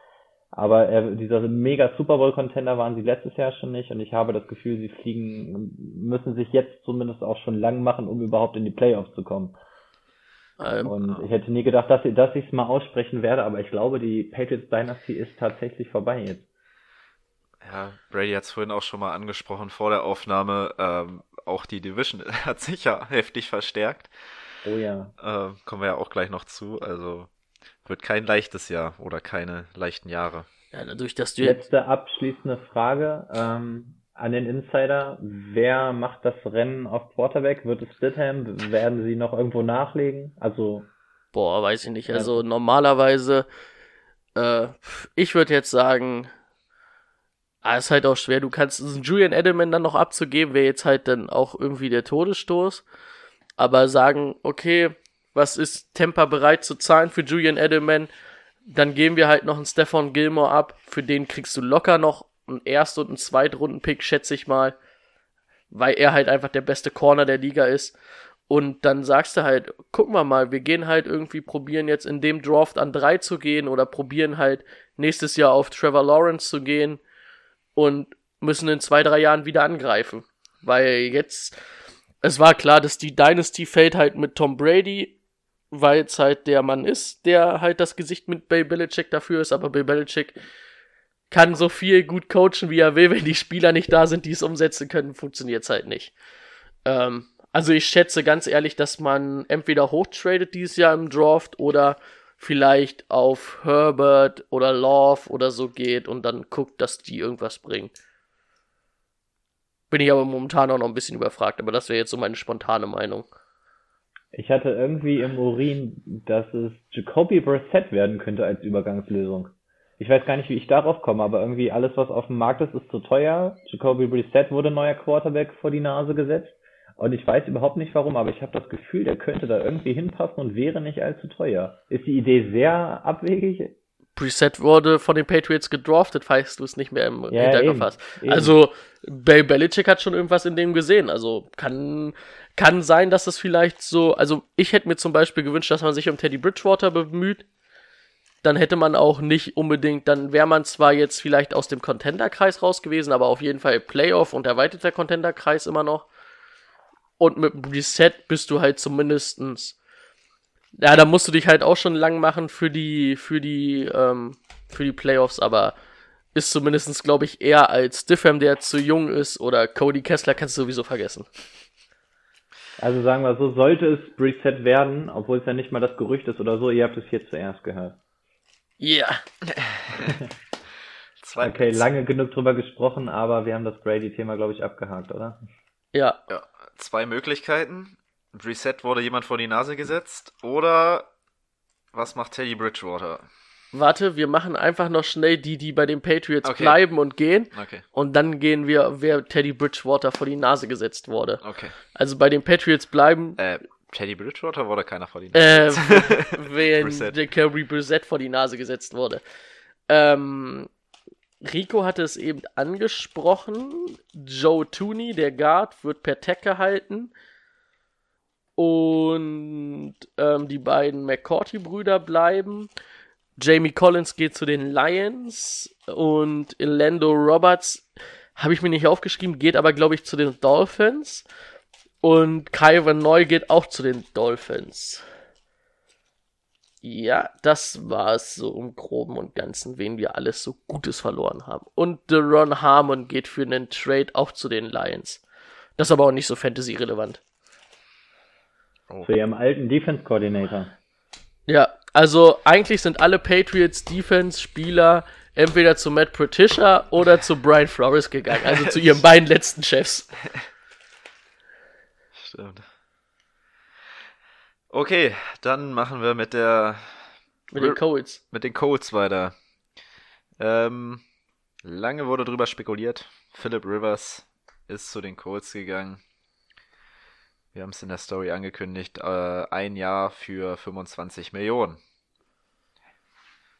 Aber er, dieser mega Super Bowl Contender waren sie letztes Jahr schon nicht und ich habe das Gefühl, sie fliegen, müssen sich jetzt zumindest auch schon lang machen, um überhaupt in die Playoffs zu kommen. Ähm, und ich hätte nie gedacht, dass, dass ich es mal aussprechen werde, aber ich glaube, die Patriots Dynasty ist tatsächlich vorbei jetzt. Ja, Brady hat es vorhin auch schon mal angesprochen vor der Aufnahme. Ähm, auch die Division hat sich ja heftig verstärkt. Oh ja. Ähm, kommen wir ja auch gleich noch zu. Also wird kein leichtes Jahr oder keine leichten Jahre. Ja, dadurch, dass du Letzte abschließende Frage ähm, an den Insider. Wer macht das Rennen auf Quarterback? Wird es Stidham? Werden sie noch irgendwo nachlegen? Also. Boah, weiß ich nicht. Also ja. normalerweise, äh, ich würde jetzt sagen, ah, ist halt auch schwer. Du kannst Julian Edelman dann noch abzugeben, wäre jetzt halt dann auch irgendwie der Todesstoß. Aber sagen, okay, was ist Tampa bereit zu zahlen für Julian Edelman? Dann geben wir halt noch einen Stefan Gilmore ab. Für den kriegst du locker noch einen Erst- und einen Zweitrunden-Pick, schätze ich mal. Weil er halt einfach der beste Corner der Liga ist. Und dann sagst du halt, gucken wir mal, wir gehen halt irgendwie probieren jetzt in dem Draft an drei zu gehen oder probieren halt nächstes Jahr auf Trevor Lawrence zu gehen und müssen in zwei, drei Jahren wieder angreifen. Weil jetzt, es war klar, dass die Dynasty fällt halt mit Tom Brady weil es halt der Mann ist, der halt das Gesicht mit Bill Belichick dafür ist, aber Bill Belichick kann so viel gut coachen, wie er will, wenn die Spieler nicht da sind, die es umsetzen können, funktioniert es halt nicht. Ähm, also ich schätze ganz ehrlich, dass man entweder hochtradet dieses Jahr im Draft oder vielleicht auf Herbert oder Love oder so geht und dann guckt, dass die irgendwas bringen. Bin ich aber momentan auch noch ein bisschen überfragt, aber das wäre jetzt so meine spontane Meinung. Ich hatte irgendwie im Urin, dass es Jacoby Brissett werden könnte als Übergangslösung. Ich weiß gar nicht, wie ich darauf komme, aber irgendwie alles, was auf dem Markt ist, ist zu teuer. Jacoby Brissett wurde neuer Quarterback vor die Nase gesetzt. Und ich weiß überhaupt nicht warum, aber ich habe das Gefühl, der könnte da irgendwie hinpassen und wäre nicht allzu teuer. Ist die Idee sehr abwegig? Preset wurde von den Patriots gedraftet, falls du es nicht mehr im ja, Hinterkopf hast. Also, Bill Belichick hat schon irgendwas in dem gesehen. Also, kann, kann sein, dass das vielleicht so, also ich hätte mir zum Beispiel gewünscht, dass man sich um Teddy Bridgewater bemüht. Dann hätte man auch nicht unbedingt, dann wäre man zwar jetzt vielleicht aus dem Contender-Kreis raus gewesen, aber auf jeden Fall Playoff und erweiterter Contender-Kreis immer noch. Und mit Reset bist du halt zumindestens, ja, da musst du dich halt auch schon lang machen für die, für die, ähm, für die Playoffs, aber ist zumindestens, glaube ich, eher als Stiffham, der zu jung ist, oder Cody Kessler kannst du sowieso vergessen. Also sagen wir so, sollte es Reset werden, obwohl es ja nicht mal das Gerücht ist oder so, ihr habt es hier zuerst gehört. Ja. Yeah. okay, lange genug drüber gesprochen, aber wir haben das Brady-Thema, glaube ich, abgehakt, oder? Ja. ja. Zwei Möglichkeiten. Reset wurde jemand vor die Nase gesetzt oder was macht Teddy Bridgewater? warte, wir machen einfach noch schnell die, die bei den Patriots okay. bleiben und gehen. Okay. Und dann gehen wir, wer Teddy Bridgewater vor die Nase gesetzt wurde. Okay. Also bei den Patriots bleiben. Äh, Teddy Bridgewater wurde keiner vor die Äh, Nase. wenn Brissett. Jacoby Brissett vor die Nase gesetzt wurde. Ähm, Rico hatte es eben angesprochen. Joe Tooney, der Guard, wird per Tag gehalten. Und ähm, die beiden McCourty-Brüder bleiben. Jamie Collins geht zu den Lions. Und Orlando Roberts, habe ich mir nicht aufgeschrieben, geht aber, glaube ich, zu den Dolphins. Und Kyron Neu geht auch zu den Dolphins. Ja, das war es so im Groben und Ganzen, wen wir alles so Gutes verloren haben. Und Deron Harmon geht für einen Trade auch zu den Lions. Das ist aber auch nicht so Fantasy-relevant. Zu ihrem alten Defense Coordinator. Ja, also eigentlich sind alle Patriots Defense-Spieler entweder zu Matt Patricia oder zu Brian Flores gegangen, also zu ihren beiden letzten Chefs. Stimmt. Okay, dann machen wir mit der Mit den Colts. mit den Colts weiter. Ähm, lange wurde drüber spekuliert. Philip Rivers ist zu den Colts gegangen. Wir haben es in der Story angekündigt. Äh, ein Jahr für 25 Millionen.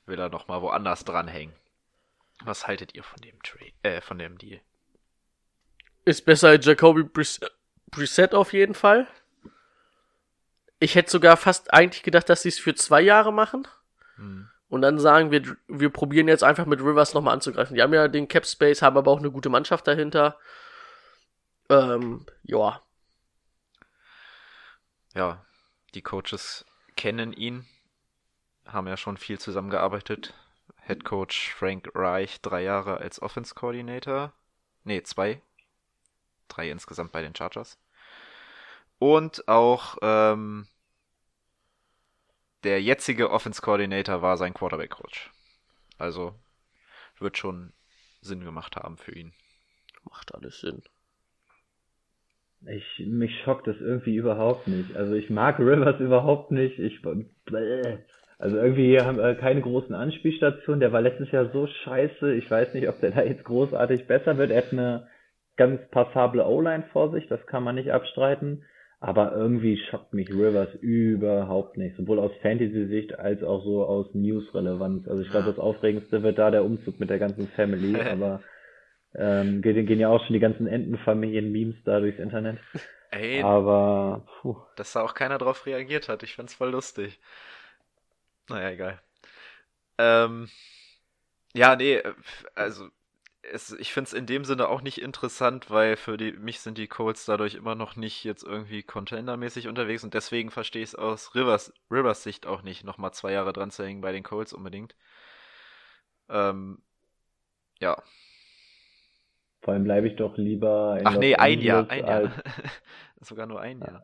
Will er noch mal woanders dranhängen. Was haltet ihr von dem Trade, äh, von dem Deal? Ist besser als Jacoby Brissett auf jeden Fall. Ich hätte sogar fast eigentlich gedacht, dass sie es für zwei Jahre machen. Und dann sagen wir, wir probieren jetzt einfach mit Rivers nochmal anzugreifen. Die haben ja den Cap Space, haben aber auch eine gute Mannschaft dahinter. Ähm, ja. Ja, die Coaches kennen ihn, haben ja schon viel zusammengearbeitet. Head Coach Frank Reich drei Jahre als Offense Coordinator. Nee, zwei. Drei insgesamt bei den Chargers. Und auch ähm, der jetzige Offense Coordinator war sein Quarterback Coach. Also wird schon Sinn gemacht haben für ihn. Macht alles Sinn. Ich, mich schockt das irgendwie überhaupt nicht. Also ich mag Rivers überhaupt nicht. Ich, bäh. also irgendwie haben wir keine großen Anspielstationen. Der war letztes Jahr so scheiße. Ich weiß nicht, ob der da jetzt großartig besser wird. Er hat eine ganz passable O-Line vor sich. Das kann man nicht abstreiten. Aber irgendwie schockt mich Rivers überhaupt nicht. Sowohl aus Fantasy-Sicht als auch so aus News-Relevanz. Also ich glaube, das Aufregendste wird da der Umzug mit der ganzen Family. Aber ähm, gehen, gehen ja auch schon die ganzen Entenfamilien-Memes da durchs Internet. Ey, Aber puh, dass da auch keiner drauf reagiert hat. Ich fand's voll lustig. Naja, egal. Ähm, ja, nee, also es, ich find's in dem Sinne auch nicht interessant, weil für die, mich sind die Colts dadurch immer noch nicht jetzt irgendwie contendermäßig unterwegs und deswegen verstehe ich es aus Rivers, Rivers Sicht auch nicht, nochmal zwei Jahre dran zu hängen bei den Colts unbedingt. Ähm, ja. Vor allem bleibe ich doch lieber in Ach Los nee, ein Angeles Jahr, ein Jahr. als, Sogar nur ein Jahr.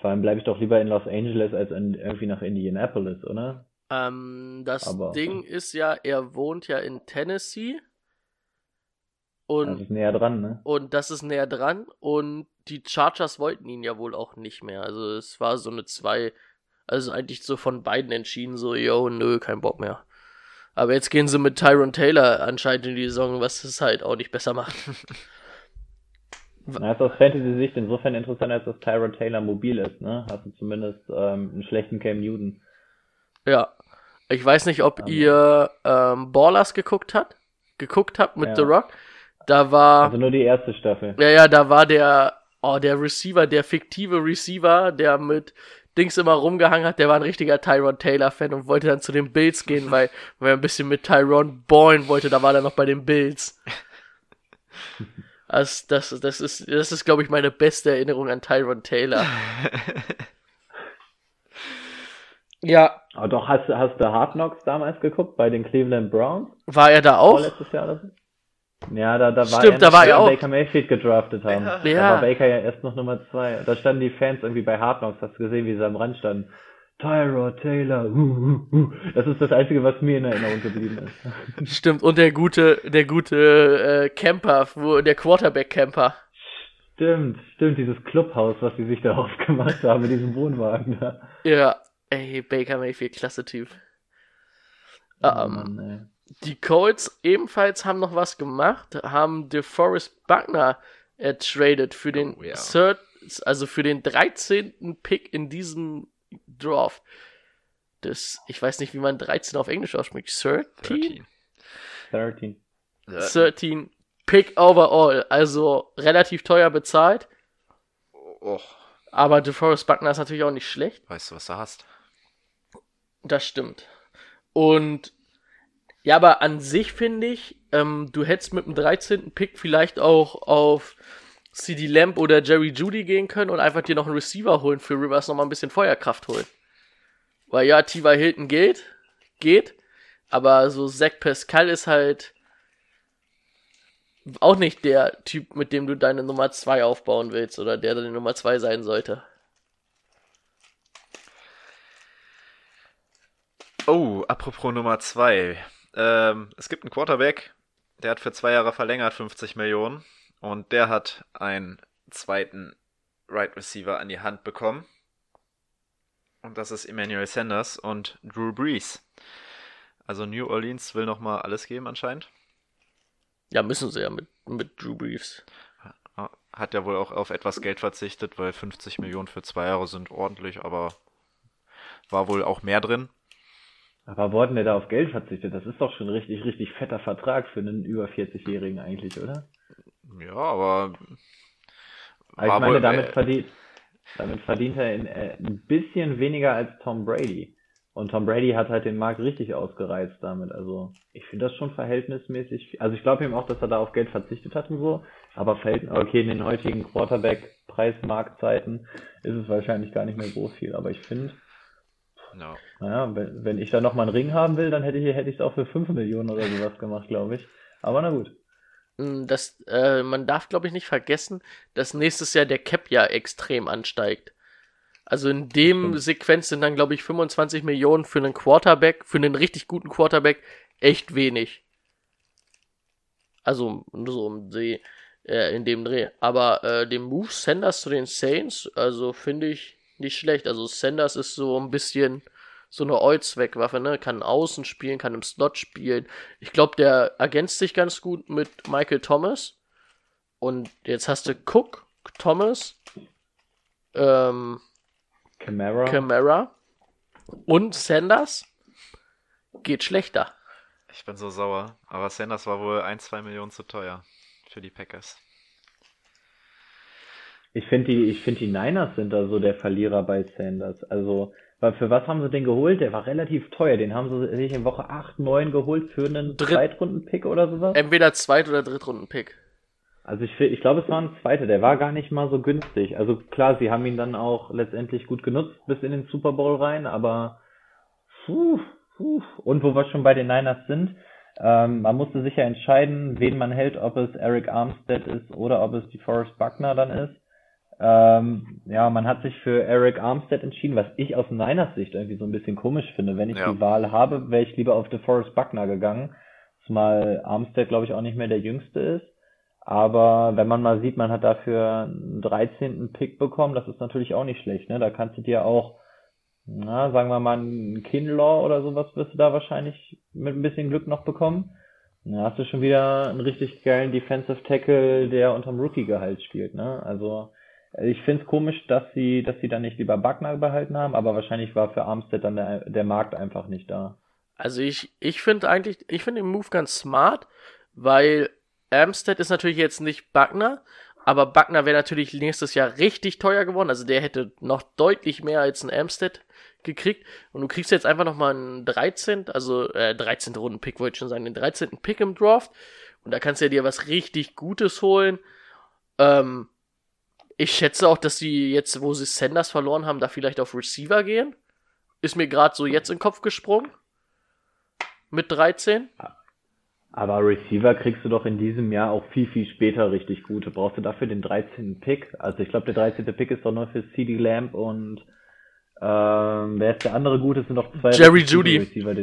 vor allem bleibe ich doch lieber in Los Angeles als in, irgendwie nach Indianapolis, oder? Ähm, das Aber- Ding ist ja, er wohnt ja in Tennessee. Und, Das ist näher dran, ne? und das ist näher dran. Und die Chargers wollten ihn ja wohl auch nicht mehr. Also es war so eine zwei, also eigentlich so von beiden entschieden, so, yo, nö, kein Bock mehr. Aber jetzt gehen sie mit Tyron Taylor anscheinend in die Saison, was es halt auch nicht besser macht. Na, ist aus Fantasy-Sicht insofern interessant, als dass Tyrod Taylor mobil ist, ne? Hast du zumindest ähm, einen schlechten Cam Newton. Ja. Ich weiß nicht, ob Aber- ihr ähm, Ballers geguckt habt, geguckt habt mit Ja. The Rock. Da war, Also nur die erste Staffel. ja, ja, da war der, oh, der Receiver, der fiktive Receiver, der mit Dings immer rumgehangen hat, der war ein richtiger Tyron Taylor-Fan und wollte dann zu den Bills gehen, weil, weil er ein bisschen mit Tyron ballen wollte, da war er noch bei den Bills. Also das, das ist, das ist, glaube ich, meine beste Erinnerung an Tyron Taylor. Ja, Aber doch, hast, du- hast du Hard Knocks damals geguckt bei den Cleveland Browns? war er da auch? Vorletztes Jahr oder so? Ja, da, da war Stimmt, er da war er auch. Baker Mayfield gedraftet haben. Da Ja. war Baker ja erst noch Nummer zwei. Da standen die Fans irgendwie bei Hard Knocks, hast du gesehen, wie sie am Rand standen. Tyrod Taylor, uh, uh, uh. Das ist das Einzige, was mir in Erinnerung geblieben ist. Stimmt, und der gute, der gute äh, Camper, wo, der Quarterback-Camper. Stimmt, stimmt, dieses Clubhaus, was sie sich da aufgemacht haben mit diesem Wohnwagen da. Ja, ey, Baker Mayfield, klasse Typ. Oh Ähm, Mann, Die Colts ebenfalls haben noch was gemacht, haben DeForest Buckner ertradet für den Oh, ja. Third, also für den 13. Pick in diesem Draft. Das, ich weiß nicht, wie man 13 auf Englisch ausspricht. 13? 13. 13 Pick overall. Also relativ teuer bezahlt. Och, Aber DeForest Buckner ist natürlich auch nicht schlecht. weißt du, was du hast? Das stimmt. Und ja, aber an sich finde ich, ähm, du hättest mit dem 13. Pick vielleicht auch auf CD Lamb oder Jerry Judy gehen können und einfach dir noch einen Receiver holen für Rivers nochmal ein bisschen Feuerkraft holen. Weil ja, T.Y. Hilton geht, geht, aber so Zach Pascal ist halt auch nicht der Typ, mit dem du deine Nummer 2 aufbauen willst oder der deine Nummer 2 sein sollte. Oh, apropos Nummer zwei. Ähm, es gibt einen Quarterback, der hat für zwei Jahre verlängert, 50 Millionen. Und der hat einen zweiten Right Receiver an die Hand bekommen. Und das ist Emmanuel Sanders und Drew Brees. Also New Orleans will nochmal alles geben anscheinend. Ja, müssen sie ja mit, mit Drew Brees. Hat ja wohl auch auf etwas Geld verzichtet, weil 50 Millionen für zwei Jahre sind ordentlich, aber war wohl auch mehr drin. Aber wo hat denn der da auf Geld verzichtet? Das ist doch schon ein richtig, richtig fetter Vertrag für einen über 40-Jährigen eigentlich, oder? Ja, aber Aber ich meine, damit äh, verdient, damit verdient er in, äh, ein bisschen weniger als Tom Brady. Und Tom Brady hat halt den Markt richtig ausgereizt damit. Also ich finde das schon verhältnismäßig. Also ich glaube ihm auch, dass er da auf Geld verzichtet hat und so. Aber okay, in den heutigen Quarterback-Preismarktzeiten ist es wahrscheinlich gar nicht mehr so viel. Aber ich finde, ja. naja, wenn, wenn ich da nochmal einen Ring haben will, dann hätte ich hätte ich es auch für 5 Millionen oder sowas gemacht, glaube ich. Aber na gut. Mm, Das, äh, man darf, glaube ich, nicht vergessen, dass nächstes Jahr der Cap ja extrem ansteigt. Also in dem Stimmt. Sequenz sind dann, glaube ich, 25 Millionen für einen Quarterback, für einen richtig guten Quarterback, echt wenig. Also nur so um die, äh, in dem Dreh. Aber äh, den Move Sanders zu den Saints, also finde ich nicht schlecht. Also Sanders ist so ein bisschen so eine All-Zweck-Waffe, ne? Kann außen spielen, kann im Slot spielen. Ich glaube, der ergänzt sich ganz gut mit Michael Thomas. Und jetzt hast du Cook, Thomas, ähm, Camara. Camara und Sanders. Geht schlechter. Ich bin so sauer. Aber Sanders war wohl 1, 2 Millionen zu teuer für die Packers. Ich finde die, ich finde die Niners sind da so der Verlierer bei Sanders. Also, weil für was haben sie den geholt? Der war relativ teuer. Den haben sie sich in Woche 8, 9 geholt für einen Dritt- Zweitrunden-Pick oder sowas. Entweder Zweit- oder Drittrunden-Pick. Also ich, ich glaube, es war ein zweiter. Der war gar nicht mal so günstig. Also klar, sie haben ihn dann auch letztendlich gut genutzt bis in den Super Bowl rein, aber puh, puh. und wo wir schon bei den Niners sind, ähm, man musste sich ja entscheiden, wen man hält, ob es Eric Armstead ist oder ob es DeForest Buckner dann ist. Ähm, ja, man hat sich für Eric Armstead entschieden, was ich aus Niners Sicht irgendwie so ein bisschen komisch finde. Wenn ich Ja. die Wahl habe, wäre ich lieber auf DeForest Buckner gegangen. Zumal Armstead, glaube ich, auch nicht mehr der Jüngste ist. Aber wenn man mal sieht, man hat dafür einen 13. Pick bekommen, das ist natürlich auch nicht schlecht, ne? Da kannst du dir auch, na, sagen wir mal, einen Kinlaw oder sowas wirst du da wahrscheinlich mit ein bisschen Glück noch bekommen. Da hast du schon wieder einen richtig geilen Defensive Tackle, der unterm Rookie-Gehalt spielt, ne? Also, ich finde es komisch, dass sie, dass sie dann nicht lieber Buckner behalten haben, aber wahrscheinlich war für Armstead dann der, der Markt einfach nicht da. Also ich, ich finde eigentlich, ich finde den Move ganz smart, weil Amstead ist natürlich jetzt nicht Buckner, aber Buckner wäre natürlich nächstes Jahr richtig teuer geworden. Also der hätte noch deutlich mehr als ein Amstead gekriegt. Und du kriegst jetzt einfach nochmal einen 13., also äh, 13. Runden-Pick, wollte ich schon sagen, den 13. Pick im Draft. Und da kannst du dir was richtig Gutes holen. Ähm, ich schätze auch, dass sie jetzt, wo sie Sanders verloren haben, da vielleicht auf Receiver gehen. Ist mir gerade so jetzt in den Kopf gesprungen. Mit 13. Aber Receiver kriegst du doch in diesem Jahr auch viel, viel später richtig gute. Brauchst du dafür den 13. Pick? Also ich glaube, der 13. Pick ist doch nur für CD Lamb und ähm, wer ist der andere gute? Es sind noch zwei Jerry gute Jeudy. Receiver.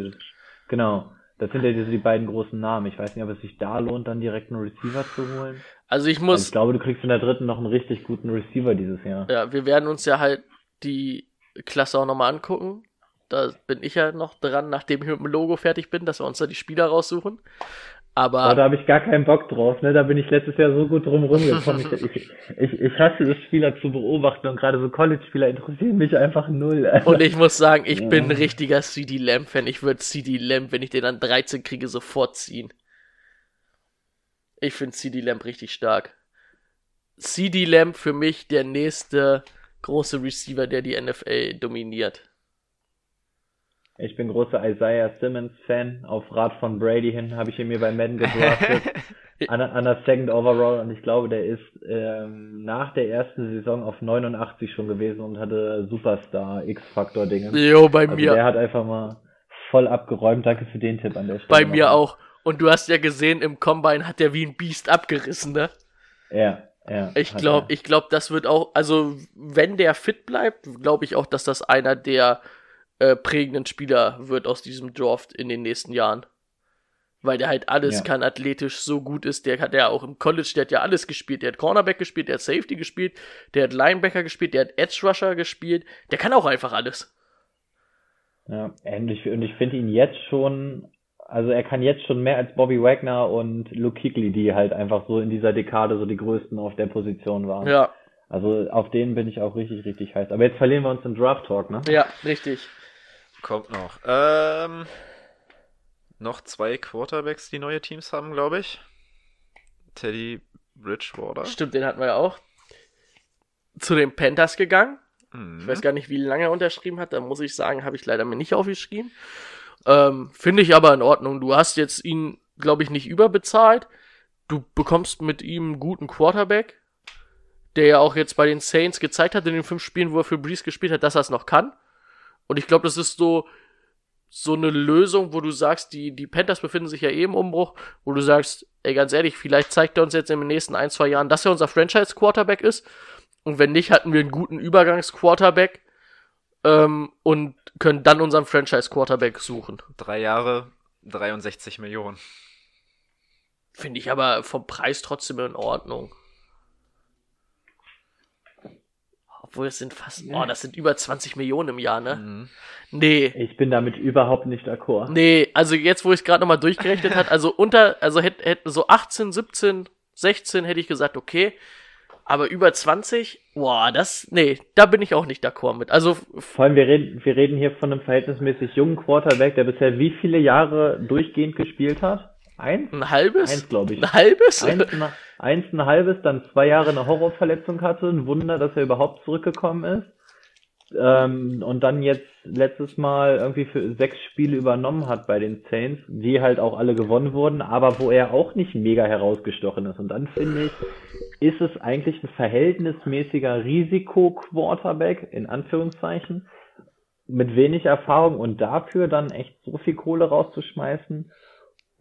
Genau. Das sind ja diese, die beiden großen Namen. Ich weiß nicht, ob es sich da lohnt, dann direkt einen Receiver zu holen. Also ich muss, ich glaube, du kriegst in der dritten noch einen richtig guten Receiver dieses Jahr. ja, wir werden uns ja halt die Klasse auch nochmal angucken. Da bin ich ja noch dran, nachdem ich mit dem Logo fertig bin, dass wir uns da die Spieler raussuchen. Aber Aber da habe ich gar keinen Bock drauf, ne? Da bin ich letztes Jahr so gut drum rumgekommen. Ich, ich, ich, ich hasse es, Spieler zu beobachten und gerade so College-Spieler interessieren mich einfach null. Alter. Und ich muss sagen, ich Ja. bin ein richtiger CD Lamb-Fan. Ich würde CD Lamb, wenn ich den an 13 kriege, sofort ziehen. Ich finde CD Lamb richtig stark. CD Lamb für mich der nächste große Receiver, der die NFL dominiert. Ich bin großer Isaiah Simmons-Fan. Auf Rat von Brady hin habe ich ihn mir bei Madden gedraftet. an, der- an der Second Overall und ich glaube, der ist ähm, nach der ersten Saison auf 89 schon gewesen und hatte Superstar X-Faktor-Dinge. Jo, bei Also mir, der hat einfach mal voll abgeräumt. Danke für den Tipp an der Stelle. bei mir auch. Und du hast ja gesehen, im Combine hat der wie ein Biest abgerissen, ne? Ja, ja. Ich glaube, ich glaube, das wird auch, also wenn der fit bleibt, glaube ich auch, dass das einer der äh, prägenden Spieler wird aus diesem Draft in den nächsten Jahren. Weil der halt alles Ja. kann, athletisch so gut ist. Der hat ja auch im College, der hat ja alles gespielt. Der hat Cornerback gespielt, der hat Safety gespielt, der hat Linebacker gespielt, der hat Edge Rusher gespielt. Der kann auch einfach alles. Ja, und ich, und ich finde ihn jetzt schon, also er kann jetzt schon mehr als Bobby Wagner und Luke Kuechly, die halt einfach so in dieser Dekade so die größten auf der Position waren. Ja, Also auf den bin ich auch richtig, richtig heiß. Aber jetzt verlieren wir uns im Draft Talk, ne? ja, richtig. Kommt noch. Ähm, noch zwei Quarterbacks, die neue Teams haben, glaube ich. Teddy Bridgewater. Stimmt, den hatten wir ja auch. Zu den Panthers gegangen. Ich Mhm. weiß gar nicht, wie lange er unterschrieben hat. Da muss ich sagen, habe ich leider mir nicht aufgeschrieben. Ähm, Finde ich aber in Ordnung. Du hast jetzt ihn, glaube ich, nicht überbezahlt. Du bekommst mit ihm einen guten Quarterback, der ja auch jetzt bei den Saints gezeigt hat in den fünf Spielen, wo er für Breeze gespielt hat, dass er es noch kann. Und ich glaube, das ist so, so eine Lösung, wo du sagst, die, die Panthers befinden sich ja eh im Umbruch, wo du sagst, ey, ganz ehrlich, vielleicht zeigt er uns jetzt in den nächsten ein, zwei Jahren, dass er unser Franchise-Quarterback ist. Und wenn nicht, hatten wir einen guten Übergangs-Quarterback ähm, und können dann unseren Franchise-Quarterback suchen. Drei Jahre, 63 Millionen. Finde ich aber vom Preis trotzdem in Ordnung. Obwohl es sind fast, oh, das sind über 20 Millionen im Jahr, ne? Mhm. Nee, Ich bin damit überhaupt nicht d'accord. nee, also jetzt, wo ich es gerade nochmal durchgerechnet hat, also unter, also hätte hätt, so 18, 17, 16 hätte ich gesagt, okay. Aber über 20, boah, das, nee, da bin ich auch nicht d'accord mit. Also, Vor allem, wir reden, wir reden hier von einem verhältnismäßig jungen Quarterback, der bisher wie viele Jahre durchgehend gespielt hat? Eins? ein halbes? Eins, glaube ich. Ein halbes? Eins, ein- eins ein halbes, dann zwei Jahre eine Horrorverletzung hatte. Ein Wunder, dass er überhaupt zurückgekommen ist. Ähm, und dann jetzt letztes Mal irgendwie für sechs Spiele übernommen hat bei den Saints, die halt auch alle gewonnen wurden, aber wo er auch nicht mega herausgestochen ist. Und dann finde ich, ist es eigentlich ein verhältnismäßiger Risiko-Quarterback, in Anführungszeichen, mit wenig Erfahrung und dafür dann echt so viel Kohle rauszuschmeißen.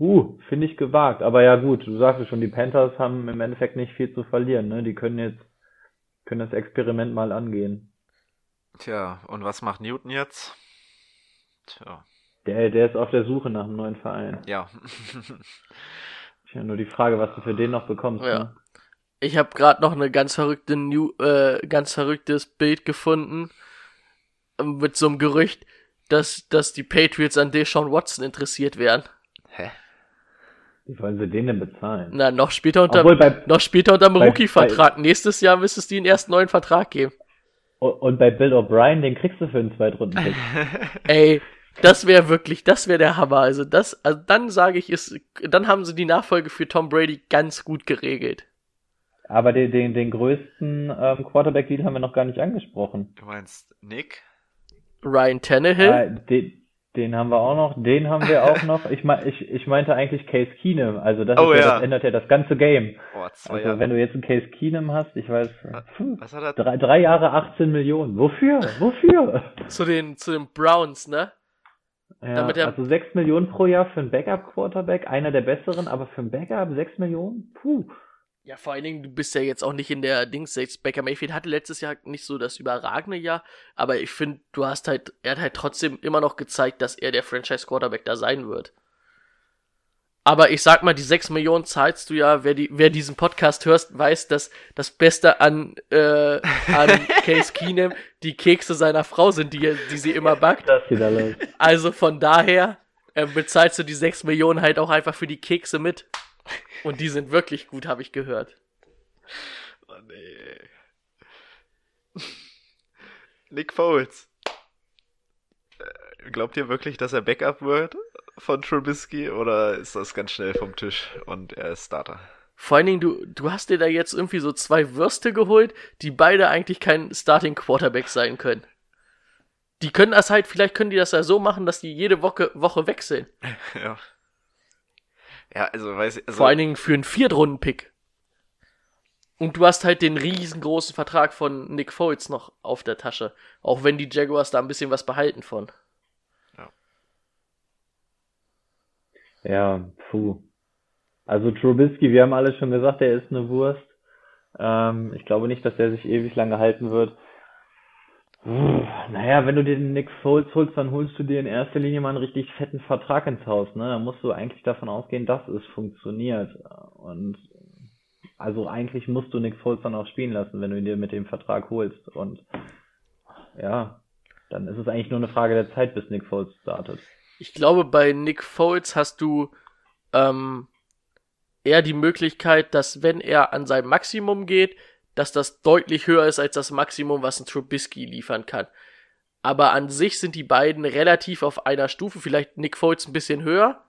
Uh, finde ich gewagt. Aber ja gut, du sagst es schon, die Panthers haben im Endeffekt nicht viel zu verlieren, ne? Die können jetzt, können das Experiment mal angehen. Tja, und was macht Newton jetzt? Tja, Der, der ist auf der Suche nach einem neuen Verein. ja. Tja, nur die Frage, was du für den noch bekommst, Ja. ne? Ich habe gerade noch eine ganz verrückte New, äh, ganz verrücktes Bild gefunden ähm, mit so einem Gerücht, dass, dass die Patriots an Deshaun Watson interessiert wären. Hä? Wie wollen sie den denn bezahlen? Na, noch später unter Obwohl bei, noch später unterm bei- Rookie-Vertrag. Nächstes Jahr müsstest du den erst neuen Vertrag geben. und bei Bill O'Brien, den kriegst du für einen Zweitrunden-Pick. Ey, das wäre wirklich, das wäre der Hammer. Also das, also dann sage ich, ist, dann haben sie die Nachfolge für Tom Brady ganz gut geregelt. Aber den, den, den größten ähm, Quarterback-Deal haben wir noch gar nicht angesprochen. Du meinst Nick? Ryan Tannehill. Ah, den, den haben wir auch noch, den haben wir auch noch. Ich, mein, ich, ich meinte eigentlich Case Keenum. Also das, Oh ja, ja. das ändert ja das ganze Game. Oh, zwei Also Jahre. wenn du jetzt einen Case Keenum hast, ich weiß, puh, Was hat er? drei, drei Jahre 18 Millionen. Wofür? Wofür? Zu den, zu den Browns, ne? Ja, Damit er- also 6 Millionen pro Jahr für einen Backup-Quarterback, einer der besseren, aber für einen Backup 6 Millionen? Puh. Ja, vor allen Dingen, du bist ja jetzt auch nicht in der Dings. Baker Mayfield hatte letztes Jahr nicht so das überragende Jahr, aber ich finde, du hast halt, er hat halt trotzdem immer noch gezeigt, dass er der Franchise Quarterback da sein wird. Aber ich sag mal, die 6 Millionen zahlst du ja, wer, die, wer diesen Podcast hörst, weiß, dass das Beste an, äh, an Case Keenum die Kekse seiner Frau sind, die, die sie immer backt. Also von daher, er bezahlt so die 6 Millionen halt auch einfach für die Kekse mit. Und die sind wirklich gut, habe ich gehört. Oh nee. Nick Foles. Äh, Glaubt ihr wirklich, dass er Backup wird von Trubisky oder ist das ganz schnell vom Tisch und er ist Starter? Vor allen Dingen, du, du hast dir da jetzt irgendwie so zwei Würste geholt, die beide eigentlich kein Starting Quarterback sein können. Die können das halt, vielleicht können die das ja so machen, dass die jede Woche, Woche wechseln. ja. Ja, also weiß ich. Also, Vor allen Dingen für einen Viertrunden-Pick. Und du hast halt den riesengroßen Vertrag von Nick Foles noch auf der Tasche. Auch wenn die Jaguars da ein bisschen was behalten von. Ja, puh. Also Trubisky, wir haben alle schon gesagt, er ist eine Wurst. Ähm, ich glaube nicht, dass er sich ewig lange halten wird. Naja, wenn du dir den Nick Foles holst, dann holst du dir in erster Linie mal einen richtig fetten Vertrag ins Haus, ne? Da musst du eigentlich davon ausgehen, dass es funktioniert. Und also eigentlich musst du Nick Foles dann auch spielen lassen, wenn du ihn dir mit dem Vertrag holst. Und ja, dann ist es eigentlich nur eine Frage der Zeit, bis Nick Foles startet. Ich glaube, bei Nick Foles hast du ähm, eher die Möglichkeit, dass wenn er an sein Maximum geht, dass das deutlich höher ist als das Maximum, was ein Trubisky liefern kann. Aber an sich sind die beiden relativ auf einer Stufe, vielleicht Nick Foles ein bisschen höher.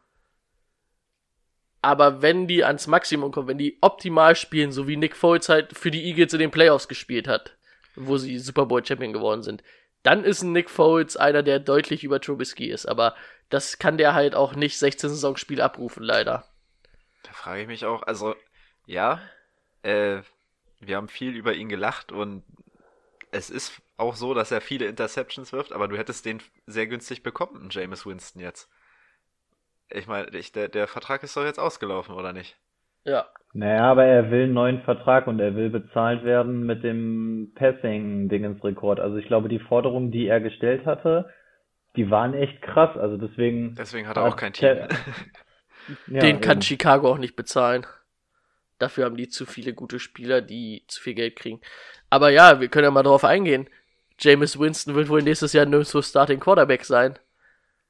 Aber wenn die ans Maximum kommen, wenn die optimal spielen, so wie Nick Foles halt für die Eagles in den Playoffs gespielt hat, wo sie Super Bowl Champion geworden sind, dann ist ein Nick Foles einer, der deutlich über Trubisky ist. Aber das kann der halt auch nicht 16 Saisonspiel abrufen, leider. Da frage ich mich auch, also, ja, äh, wir haben viel über ihn gelacht und es ist auch so, dass er viele Interceptions wirft, aber du hättest den sehr günstig bekommen, Jameis Winston jetzt. Ich meine, ich, der, der Vertrag ist doch jetzt ausgelaufen, oder nicht? Ja. Naja, aber er will einen neuen Vertrag und er will bezahlt werden mit dem Passing-Dingens-Rekord. Also ich glaube, die Forderungen, die er gestellt hatte, die waren echt krass. Also deswegen. Deswegen hat er auch kein Team. Ja, Den kann eben. Chicago auch nicht bezahlen. Dafür haben die zu viele gute Spieler, die zu viel Geld kriegen. Aber ja, wir können ja mal drauf eingehen. Jameis Winston wird wohl nächstes Jahr nirgendwo Starting Quarterback sein.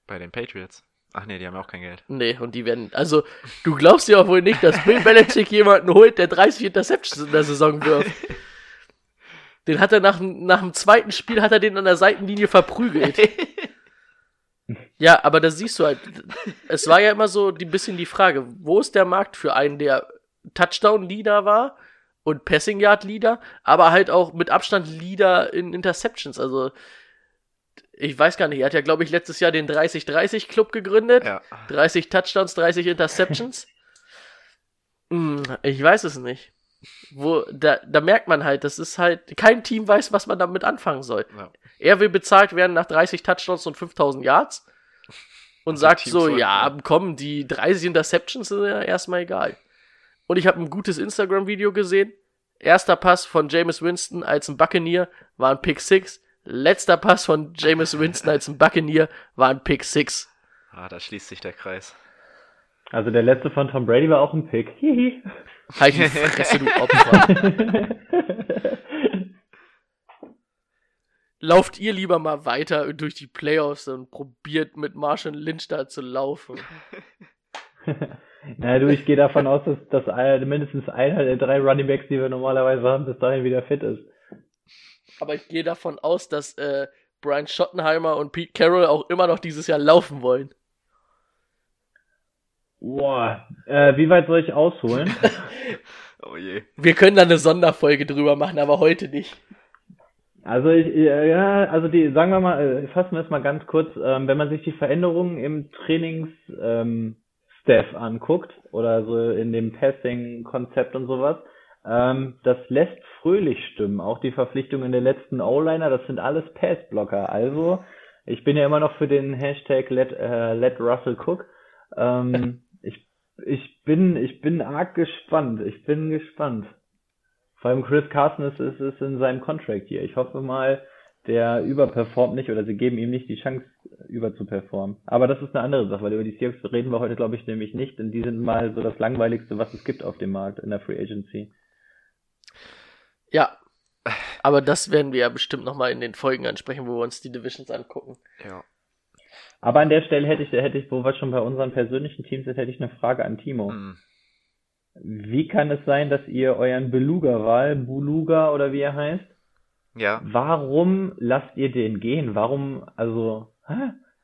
Bei den Patriots. Ach nee, die haben auch kein Geld. Nee, und die werden, also, du glaubst ja auch wohl nicht, dass Bill Belichick jemanden holt, der 30 Interceptions in der Saison wirft. Den hat er nach, dem- nach dem zweiten Spiel, hat er den an der Seitenlinie verprügelt. Ja, aber da siehst du halt, es war ja immer so ein bisschen die Frage, wo ist der Markt für einen, der Touchdown-Leader war und Passing-Yard-Leader, aber halt auch mit Abstand Leader in Interceptions. Also, ich weiß gar nicht, er hat ja, glaube ich, letztes Jahr den 30-30-Club gegründet. Ja. 30 Touchdowns, 30 Interceptions. Hm, ich weiß es nicht. Wo, da, da merkt man halt, das ist halt, kein Team weiß, was man damit anfangen soll. ja. Er will bezahlt werden nach 30 Touchdowns und 5000 Yards und sagt Teams so, ja, ja. komm, die 30 Interceptions sind ja erstmal egal. Und ich habe ein gutes Instagram-Video gesehen. Erster Pass von Jameis Winston als ein Buccaneer war ein Pick 6. Letzter Pass von Jameis Winston als ein Buccaneer war ein Pick 6. Ah, da schließt sich der Kreis. Also der letzte von Tom Brady war auch ein Pick. Hihi. Halt die Fresse, du Opfer. Lauft ihr lieber mal weiter durch die Playoffs und probiert mit Marshall Lynch da zu laufen. naja, du, ich gehe davon aus, dass, dass mindestens einer der drei Running Backs, die wir normalerweise haben, bis dahin wieder fit ist. Aber ich gehe davon aus, dass äh, Brian Schottenheimer und Pete Carroll auch immer noch dieses Jahr laufen wollen. Boah, äh, wie weit soll ich ausholen? Oh je. Wir können da eine Sonderfolge drüber machen, aber heute nicht. Also ich, äh, ja, also die, sagen wir mal, äh, fassen wir es mal ganz kurz, ähm, wenn man sich die Veränderungen im Trainings ähm, Staff anguckt oder so in dem Passing-Konzept und sowas, ähm, das lässt fröhlich stimmen. Auch die Verpflichtungen der letzten O-Liner, das sind alles Passblocker. Also ich bin ja immer noch für den Hashtag Let, äh, Let Russell Cook. Ähm, ich, ich bin, ich bin arg gespannt. Ich bin gespannt. Vor allem Chris Carson ist, ist, ist in seinem Contract hier. Ich hoffe mal, der überperformt nicht oder sie geben ihm nicht die Chance, überzuperformen. Aber das ist eine andere Sache, weil über die Seahawks reden wir heute, glaube ich, nämlich nicht, denn die sind mal so das langweiligste, was es gibt auf dem Markt in der Free Agency. Ja. Aber das werden wir ja bestimmt nochmal in den Folgen ansprechen, wo wir uns die Divisions angucken. Ja. Aber an der Stelle hätte ich, hätte ich, wo wir schon bei unseren persönlichen Teams sind, hätte ich eine Frage an Timo. Hm. Wie kann es sein, dass ihr euren Beluga-Wahl, Buluga oder wie er heißt, Ja, warum lasst ihr den gehen? Warum, also?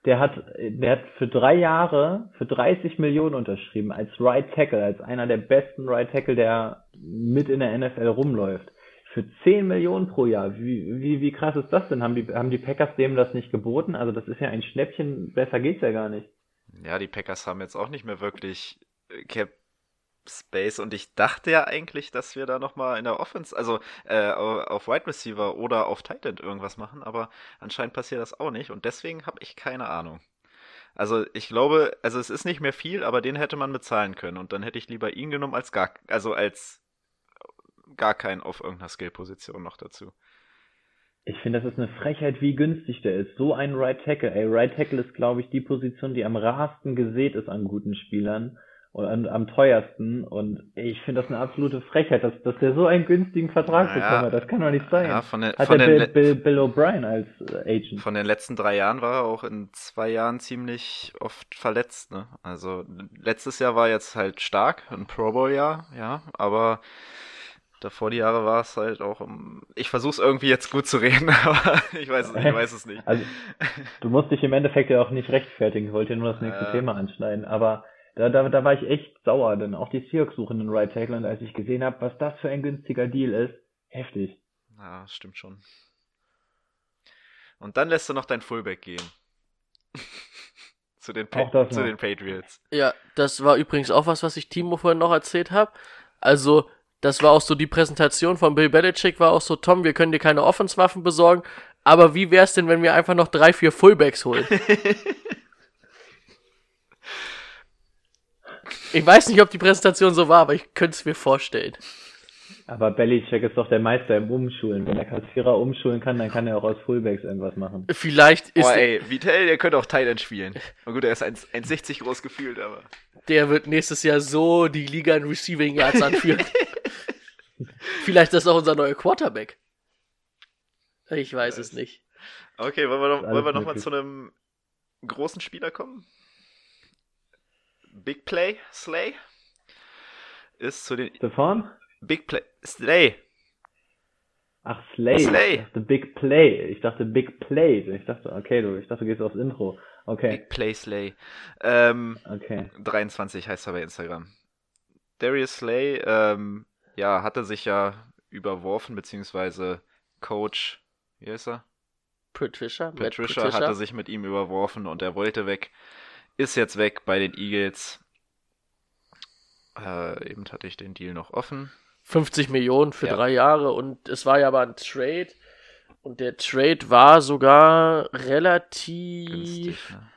Der hat, der hat für drei Jahre für 30 Millionen unterschrieben als Right Tackle, als einer der besten Right Tackle, der mit in der NFL rumläuft. Für 10 Millionen pro Jahr. Wie, wie, wie krass ist das denn? Haben die, haben die Packers dem das nicht geboten? Also das ist ja ein Schnäppchen, besser geht's ja gar nicht. ja, die Packers haben jetzt auch nicht mehr wirklich äh, Cap Space und ich dachte ja eigentlich, dass wir da nochmal in der Offense, also äh, au- auf Wide Receiver oder auf Tight End irgendwas machen, aber anscheinend passiert das auch nicht und deswegen habe ich keine Ahnung. Also ich glaube, also es ist nicht mehr viel, aber den hätte man bezahlen können und dann hätte ich lieber ihn genommen als gar, also als gar keinen auf irgendeiner Skill-Position noch dazu. Ich finde, das ist eine Frechheit, wie günstig der ist. So ein Right Tackle. Ey, Right Tackle ist, glaube ich, die Position, die am rarsten gesät ist an guten Spielern und am teuersten. Und ich finde das eine absolute Frechheit, dass, dass der so einen günstigen Vertrag Naja, bekommen hat. Das kann doch nicht sein. Ja, von den, hat von der den, Bill, Bill, Bill O'Brien als äh, Agent. von den letzten drei Jahren war er auch in zwei Jahren ziemlich oft verletzt, ne? Also letztes Jahr war jetzt halt stark, ein Pro Bowl Jahr, ja, aber davor die Jahre war es halt auch um, ich versuche es irgendwie jetzt gut zu reden, aber ich weiß, ich weiß es nicht. Also, du musst dich im Endeffekt ja auch nicht rechtfertigen. Ich wollte nur das nächste Ja. Thema anschneiden. Aber da, da, da war ich echt sauer, denn auch die Seahawks suchen einen Right Tackle und als ich gesehen habe, was das für ein günstiger Deal ist, heftig. Ja, stimmt schon. Und dann lässt du noch dein Fullback gehen. zu den, pa Auch das zu den Patriots. Ja, das war übrigens auch was, was ich Timo vorhin noch erzählt habe. Also, das war auch so die Präsentation von Bill Belichick, war auch so, Tom, wir können dir keine Offenswaffen besorgen, aber wie wär's denn, wenn wir einfach noch drei, vier Fullbacks holen? ich weiß nicht, ob die Präsentation so war, aber ich könnte es mir vorstellen. Aber Belichick ist doch der Meister im Umschulen. Wenn er Kassierer umschulen kann, dann kann er auch aus Fullbacks irgendwas machen. Vielleicht ist Boah, ey, Vitell, der könnte auch Thailand spielen. Na gut, er ist 1 1,60 groß gefühlt, aber. der wird nächstes Jahr so die Liga in Receiving Yards anführen. Vielleicht ist das auch unser neuer Quarterback. Ich weiß es nicht. Okay, wollen wir noch, wollen wir noch mal möglich. zu einem großen Spieler kommen? Big Play, Slay? Ist zu den. Stefan? Big Play, Slay! Ach, Slay. Slay. Ich dachte Big Play. Ich dachte Big Play. Ich dachte, okay, du, ich dachte, du gehst aufs Intro. Okay, Big Play, Slay. Ähm, okay. 23 heißt er bei Instagram. Darius Slay, ähm, ja, hatte sich ja überworfen, beziehungsweise Coach, wie heißt er? Patricia, Matt Patricia, hatte sich mit ihm überworfen und er wollte weg. Ist jetzt weg bei den Eagles. Äh, eben hatte ich den Deal noch offen. 50 Millionen für Ja. drei Jahre und es war ja aber ein Trade. Und der Trade war sogar relativ Günstig, ne?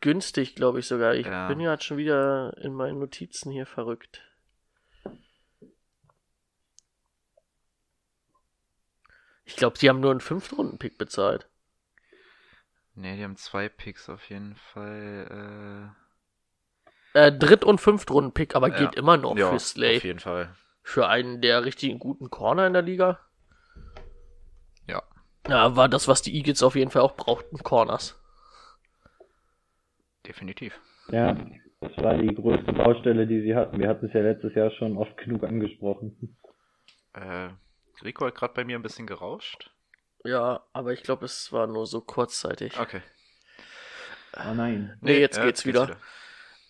günstig, glaube ich sogar. Ich Ja. bin ja schon wieder in meinen Notizen hier verrückt. Ich glaube, sie haben nur einen Fünftrunden-Pick bezahlt. Ne, die haben zwei Picks auf jeden Fall. Äh, Dritt- und Fünftrunden-Pick, aber Ja. geht immer noch Äh, ja, für Slay. auf jeden Fall. Für einen der richtigen guten Corner in der Liga. Ja. Ja, war das, was die Eagles auf jeden Fall auch brauchten, Corners. Definitiv. Ja, das war die größte Baustelle, die sie hatten. Wir hatten es ja letztes Jahr schon oft genug angesprochen. Äh, Rico hat gerade bei mir ein bisschen gerauscht. Ja, aber ich glaube, es war nur so kurzzeitig. Okay. Oh nein. Nee, jetzt äh, geht's wieder.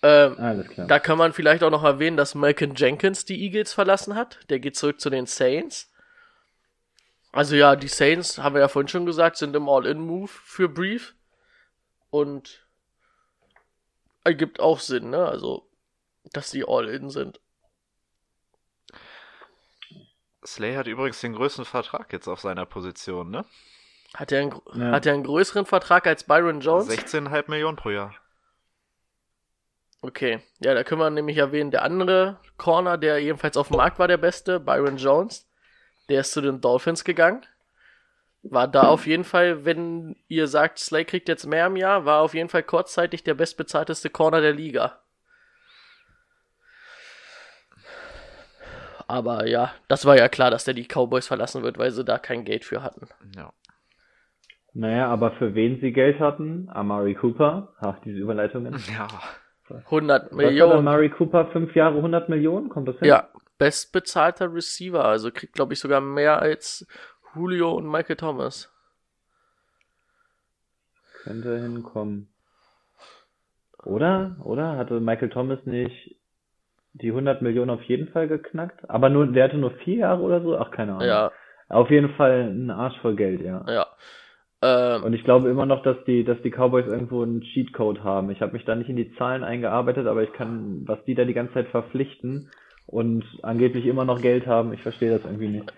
Ähm, Alles klar. Da kann man vielleicht auch noch erwähnen, dass Malcolm Jenkins die Eagles verlassen hat. Der geht zurück zu den Saints. Also ja, die Saints, haben wir ja vorhin schon gesagt, sind im All-In-Move für Brief. Und ergibt auch Sinn, ne? Also, dass die All-In sind. Slay hat übrigens den größten Vertrag jetzt auf seiner Position, ne? Hat er einen, Ja. hat er einen größeren Vertrag als Byron Jones? 16,5 Millionen pro Jahr. Okay, ja, da können wir nämlich erwähnen, der andere Corner, der ebenfalls auf dem Markt war, der beste, Byron Jones, der ist zu den Dolphins gegangen. War da auf jeden Fall, wenn ihr sagt, Slay kriegt jetzt mehr im Jahr, war auf jeden Fall kurzzeitig der bestbezahlteste Corner der Liga. Aber ja, das war ja klar, dass der die Cowboys verlassen wird, weil sie da kein Geld für hatten. Ja. Naja, aber für wen sie Geld hatten? Amari Cooper. Ach, diese Überleitungen. Ja. 100 Was hat Millionen. Amari Cooper? Fünf Jahre, 100 Millionen? Kommt das hin? Ja, bestbezahlter Receiver, also kriegt, glaube ich, sogar mehr als Julio und Michael Thomas. Könnte hinkommen. Oder? Oder? Hatte Michael Thomas nicht die 100 Millionen auf jeden Fall geknackt? Aber nur, der hatte nur vier Jahre oder so? Ach, keine Ahnung. Ja, Auf jeden Fall ein Arsch voll Geld, ja. ja. Ähm, Und ich glaube immer noch, dass die, dass die Cowboys irgendwo einen Cheatcode haben. Ich habe mich da nicht in die Zahlen eingearbeitet, aber ich kann, was die da die ganze Zeit verpflichten und angeblich immer noch Geld haben, ich verstehe das irgendwie nicht.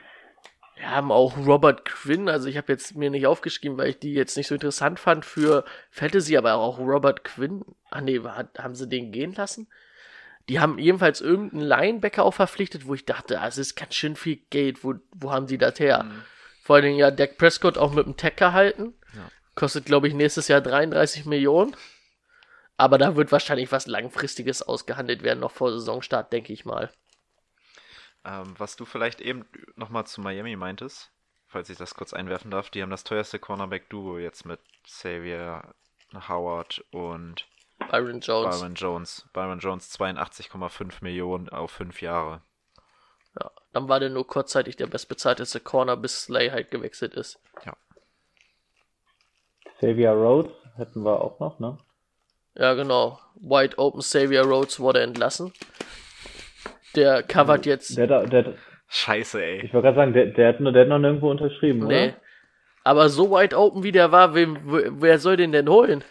Wir haben auch Robert Quinn, also ich habe jetzt mir nicht aufgeschrieben, weil ich die jetzt nicht so interessant fand für Fantasy, aber auch Robert Quinn, ah nee, haben sie den gehen lassen? Die haben ebenfalls irgendeinen Linebacker auch verpflichtet, wo ich dachte, ah, es ist ganz schön viel Geld, wo, wo haben die das her? Vor allen Dingen ja Dak Prescott auch mit dem Tag gehalten. Ja. Kostet, glaube ich, nächstes Jahr 33 Millionen. Aber da wird wahrscheinlich was Langfristiges ausgehandelt werden, noch vor Saisonstart, denke ich mal. Ähm, was du vielleicht eben nochmal zu Miami meintest, falls ich das kurz einwerfen darf, die haben das teuerste Cornerback-Duo jetzt mit Xavier Howard und Byron Jones. Byron Jones. Byron Jones 82,5 Millionen auf fünf Jahre. Ja, dann war der nur kurzzeitig der bestbezahlteste Corner, bis Slay halt gewechselt ist. Xavier Rhodes hätten wir auch noch, ne? Ja, genau. Wide Open Xavier Rhodes wurde entlassen. Der covert jetzt. Der, der, der Scheiße, ey. ich wollte gerade sagen, der, der, hat, nur- der hat noch nirgendwo unterschrieben, nee. oder? Aber so wide open wie der war, wem, wer soll den denn holen?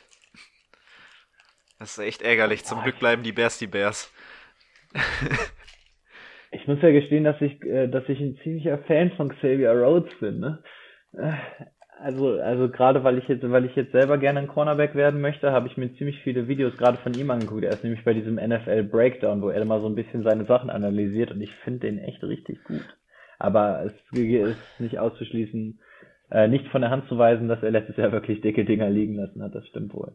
Das ist echt ärgerlich. Zum Glück bleiben die Bears die Bears. Ich muss ja gestehen, dass ich, äh, dass ich ein ziemlicher Fan von Xavier Rhodes bin, ne? Äh, Also, also gerade weil ich jetzt, weil ich jetzt selber gerne ein Cornerback werden möchte, habe ich mir ziemlich viele Videos gerade von ihm angeguckt. Er ist nämlich bei diesem NFL Breakdown, wo er mal so ein bisschen seine Sachen analysiert und ich finde den echt richtig gut. Aber es ist nicht auszuschließen, äh, nicht von der Hand zu weisen, dass er letztes Jahr wirklich dicke Dinger liegen lassen hat. Das stimmt wohl.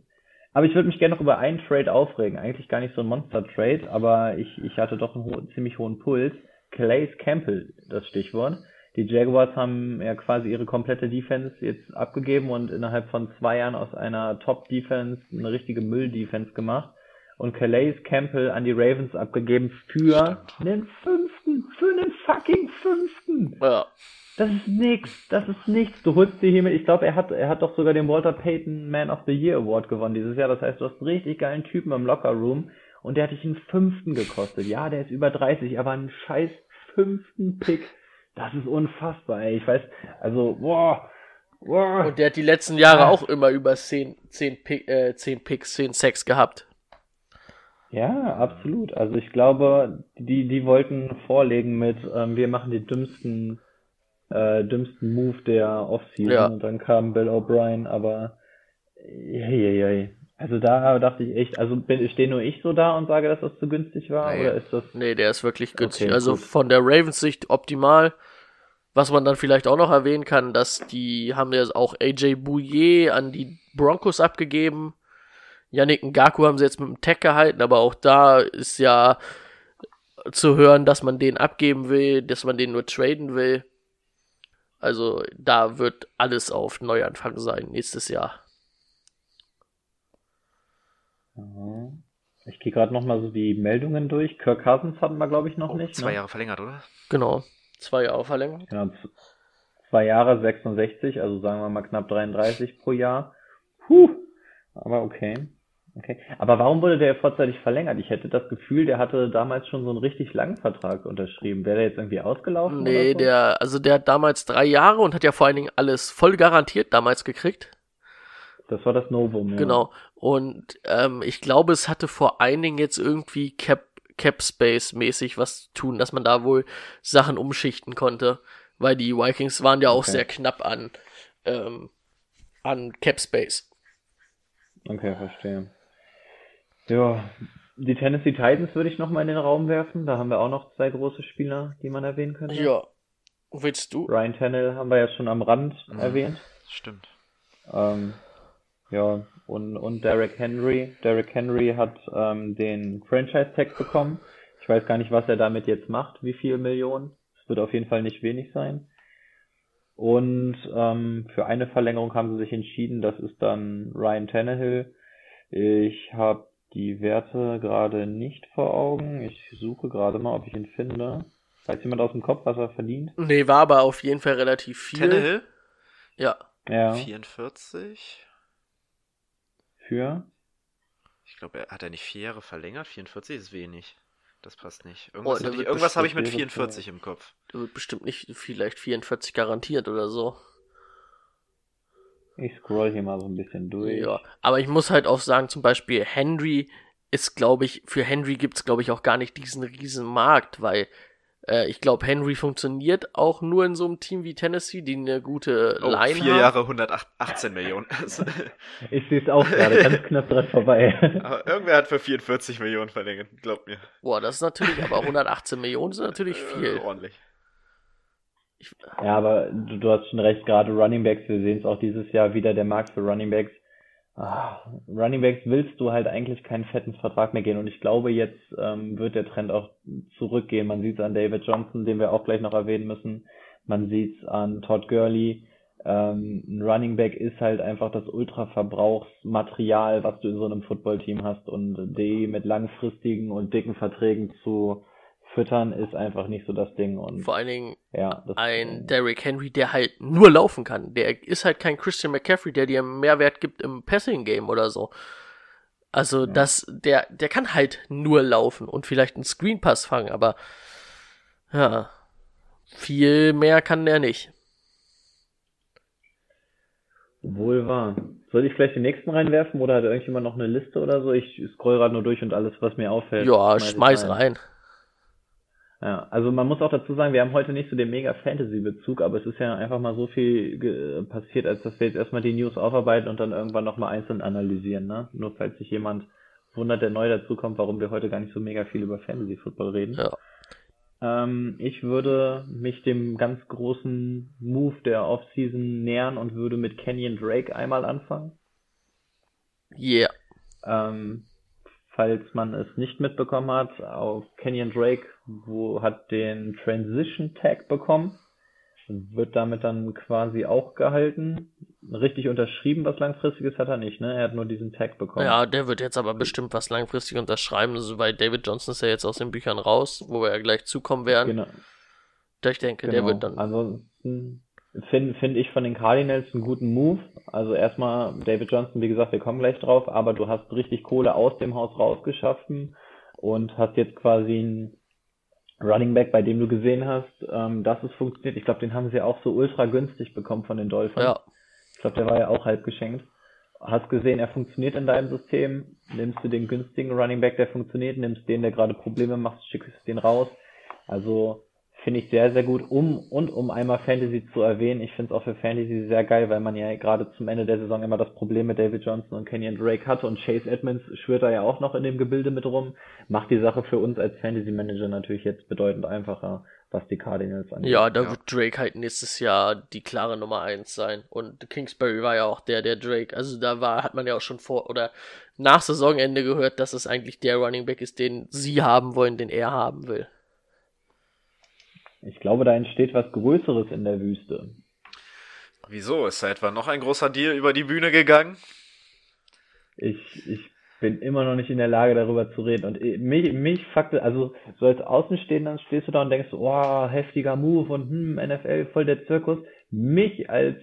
Aber ich würde mich gerne noch über einen Trade aufregen. Eigentlich gar nicht so ein Monster-Trade, aber ich, ich hatte doch einen ho ziemlich hohen Puls. Calais Campbell, das Stichwort. Die Jaguars haben ja quasi ihre komplette Defense jetzt abgegeben und innerhalb von zwei Jahren aus einer Top-Defense eine richtige Müll-Defense gemacht. Und Calais Campbell an die Ravens abgegeben für einen fünften, für einen fucking fünften. Ja. Das ist nix, das ist nichts. Du holst dir hiermit, ich glaube, er hat, er hat doch sogar den Walter Payton Man of the Year Award gewonnen dieses Jahr. Das heißt, du hast einen richtig geilen Typen im Locker Room und der hat dich einen fünften gekostet. Ja, der ist über 30, aber einen scheiß fünften Pick. Das ist unfassbar, ey. Ich weiß, also, boah, boah. Und der hat die letzten Jahre Ah. auch immer über 10, 10, Pick, äh, 10 Picks, 10 Sacks gehabt. Ja, absolut. Also ich glaube, die, die wollten vorlegen mit, ähm, wir machen den dümmsten, äh, dümmsten Move der Offseason Ja. und dann kam Bill O'Brien, aber jei, also da dachte ich echt, also bin, stehe nur ich so da und sage, dass das zu günstig war, Nee. oder ist das Nee, der ist wirklich günstig. Okay, also gut. von der Ravens Sicht optimal. Was man dann vielleicht auch noch erwähnen kann, dass die haben ja auch AJ Bouye an die Broncos abgegeben. Yannick Ngaku haben sie jetzt mit dem Tech gehalten, aber auch da ist ja zu hören, dass man den abgeben will, dass man den nur traden will. Also da wird alles auf Neuanfang sein nächstes Jahr. Mhm. Ich gehe gerade nochmal so die Meldungen durch. Kirk Cousins hatten wir, glaube ich, noch Oh, nicht. zwei ne? Jahre verlängert, oder? Genau. Zwei Jahre Verlängerung. Genau, zwei Jahre 66, also sagen wir mal knapp 33 pro Jahr. Puh, aber okay. Okay. Aber warum wurde der vorzeitig verlängert? Ich hätte das Gefühl, der hatte damals schon so einen richtig langen Vertrag unterschrieben. Wäre der jetzt irgendwie ausgelaufen Nee, so? der, also der hat damals drei Jahre und hat ja vor allen Dingen alles voll garantiert damals gekriegt. Das war das Novum, ja. Genau. Und ähm, ich glaube, es hatte vor allen Dingen jetzt irgendwie Cap, Cap Space mäßig was zu tun, dass man da wohl Sachen umschichten konnte. Weil die Vikings waren ja auch Okay. sehr knapp an, ähm, an Cap Space. Okay, verstehe. Ja, die Tennessee Titans würde ich nochmal in den Raum werfen. Da haben wir auch noch zwei große Spieler, die man erwähnen könnte. Ja. Willst du? Ryan Tannehill haben wir ja schon am Rand Mhm. erwähnt. Stimmt. Ähm, ja, und, und Derrick Henry. Derrick Henry hat ähm, den Franchise-Tag bekommen. Ich weiß gar nicht, was er damit jetzt macht, wie viel Millionen. Es wird auf jeden Fall nicht wenig sein. Und ähm, für eine Verlängerung haben sie sich entschieden, das ist dann Ryan Tannehill. Ich habe die Werte gerade nicht vor Augen. Ich suche gerade mal, ob ich ihn finde. Weiß jemand aus dem Kopf, was er verdient? Nee, war aber auf jeden Fall relativ viel. Tannehill? Ja. Ja. 44? Für? Ich glaube, er hat er nicht vier Jahre verlängert? 44 ist wenig. Das passt nicht. Oh, Irgendwas, der hab ich, irgendwas habe ich mit bestimmt- 44 im Kopf. Der wird bestimmt nicht vielleicht 44 garantiert oder so. Ich scroll hier mal so ein bisschen durch. Ja, aber ich muss halt auch sagen, zum Beispiel Henry ist, glaube ich, für Henry gibt's glaube ich, auch gar nicht diesen riesen Markt, weil äh, ich glaube, Henry funktioniert auch nur in so einem Team wie Tennessee, die eine gute Oh, Line vier haben. Jahre 118 Millionen. Ich sehe es auch gerade, ganz knapp dran vorbei. Aber irgendwer hat für 44 Millionen verlängert, glaubt mir. Boah, das ist natürlich, aber 118 Millionen sind natürlich Äh, viel. ordentlich. Ich, Ja, aber du, du hast schon recht, gerade Running Backs, wir sehen es auch dieses Jahr wieder, der Markt für Running Backs. Ah, Running Backs willst du halt eigentlich keinen fetten Vertrag mehr gehen und ich glaube, jetzt ähm, wird der Trend auch zurückgehen. Man sieht es an David Johnson, den wir auch gleich noch erwähnen müssen. Man sieht es an Todd Gurley. Ähm, ein Running Back ist halt einfach das Ultraverbrauchsmaterial, was du in so einem Footballteam hast und die mit langfristigen und dicken Verträgen zu füttern, ist einfach nicht so das Ding und vor allen Dingen ja, ein Derrick Henry, der halt nur laufen kann. Der ist halt kein Christian McCaffrey, der dir Mehrwert gibt im Passing Game oder so. Also das, der, der kann halt nur laufen und vielleicht einen Screen Pass fangen, aber ja, viel mehr kann der nicht. Wohl wahr. Soll ich vielleicht den nächsten reinwerfen oder hat irgendjemand noch eine Liste oder so? Ich scroll gerade nur durch und alles, was mir auffällt. Ja, schmeiß schmeiß rein. Ja, also man muss auch dazu sagen, wir haben heute nicht so den mega Fantasy-Bezug, aber es ist ja einfach mal so viel passiert, als dass wir jetzt erstmal die News aufarbeiten und dann irgendwann nochmal einzeln analysieren, ne? Nur falls sich jemand wundert, der neu dazukommt, warum wir heute gar nicht so mega viel über Fantasy-Football reden. Ja. Ähm, ich würde mich dem ganz großen Move der Offseason nähern und würde mit Kenyon Drake einmal anfangen. Yeah. Ähm, falls man es nicht mitbekommen hat, auf Kenyon Drake, wo hat den Transition Tag bekommen, wird damit dann quasi auch gehalten. Richtig unterschrieben, was langfristiges hat er nicht, ne? Er hat nur diesen Tag bekommen. Ja, der wird jetzt aber bestimmt was langfristig unterschreiben, also weil David Johnson ist ja jetzt aus den Büchern raus, wo wir ja gleich zukommen werden. genau. Ich denke, der genau. wird dann. Ansonsten finde find ich von den Cardinals einen guten Move. Also erstmal David Johnson, wie gesagt, wir kommen gleich drauf, aber du hast richtig Kohle aus dem Haus rausgeschaffen und hast jetzt quasi einen Running Back, bei dem du gesehen hast, ähm, dass es funktioniert. Ich glaube, den haben sie auch so ultra günstig bekommen von den Dolphins. Ja, Ich glaube, der war ja auch halb geschenkt. Hast gesehen, er funktioniert in deinem System. Nimmst du den günstigen Running Back, der funktioniert, nimmst den, der gerade Probleme macht, schickst den raus. Also finde ich sehr, sehr gut. Um und um einmal Fantasy zu erwähnen, ich finde es auch für Fantasy sehr geil, weil man ja gerade zum Ende der Saison immer das Problem mit David Johnson und Kenyon Drake hatte und Chase Edmonds schwirrt da ja auch noch in dem Gebilde mit rum. Macht die Sache für uns als Fantasy Manager natürlich jetzt bedeutend einfacher, was die Cardinals angeht. ja, da Ja. wird Drake halt nächstes Jahr die klare Nummer eins sein. Und Kingsbury war ja auch der, der Drake. Also da war, hat man ja auch schon vor oder nach Saisonende gehört, dass es eigentlich der Running Back ist, den sie haben wollen, den er haben will. Ich glaube, da entsteht was Größeres in der Wüste. Wieso? Ist da etwa noch ein großer Deal über die Bühne gegangen? Ich, ich bin immer noch nicht in der Lage, darüber zu reden. Und eh, mich, mich fuckt, also so als Außenstehender stehst du da und denkst, oh, heftiger Move und hm, NFL, voll der Zirkus. Mich als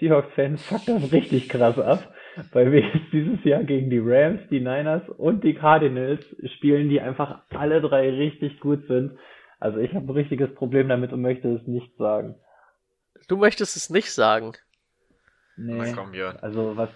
Seahawks-Fan fuckt das richtig krass ab, weil wir jetzt dieses Jahr gegen die Rams, die Niners und die Cardinals spielen, die einfach alle drei richtig gut sind. Also ich habe ein richtiges Problem damit und möchte es nicht sagen. Du möchtest es nicht sagen. Nee. Na komm, Björn. Also was.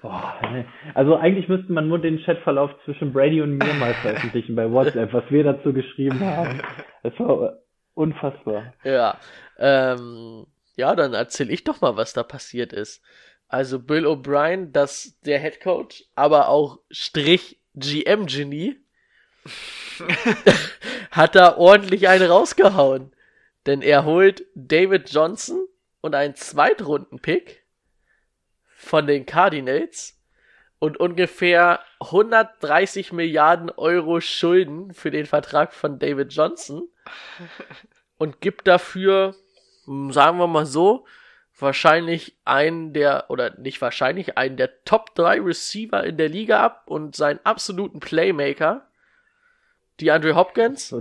Boah, nee. Also eigentlich müsste man nur den Chatverlauf zwischen Brady und mir mal veröffentlichen bei WhatsApp, was wir dazu geschrieben haben. Das war unfassbar. Ja. Ähm, ja, dann erzähl ich doch mal, was da passiert ist. Also Bill O'Brien, das der Head Coach, aber auch Strich GM Genie, hat da ordentlich einen rausgehauen. Denn er holt David Johnson und einen Zweitrunden-Pick von den Cardinals und ungefähr 130 Milliarden Euro Schulden für den Vertrag von David Johnson und gibt dafür, sagen wir mal so, wahrscheinlich einen der, oder nicht wahrscheinlich, einen der Top 3 Receiver in der Liga ab und seinen absoluten Playmaker, die Andre Hopkins.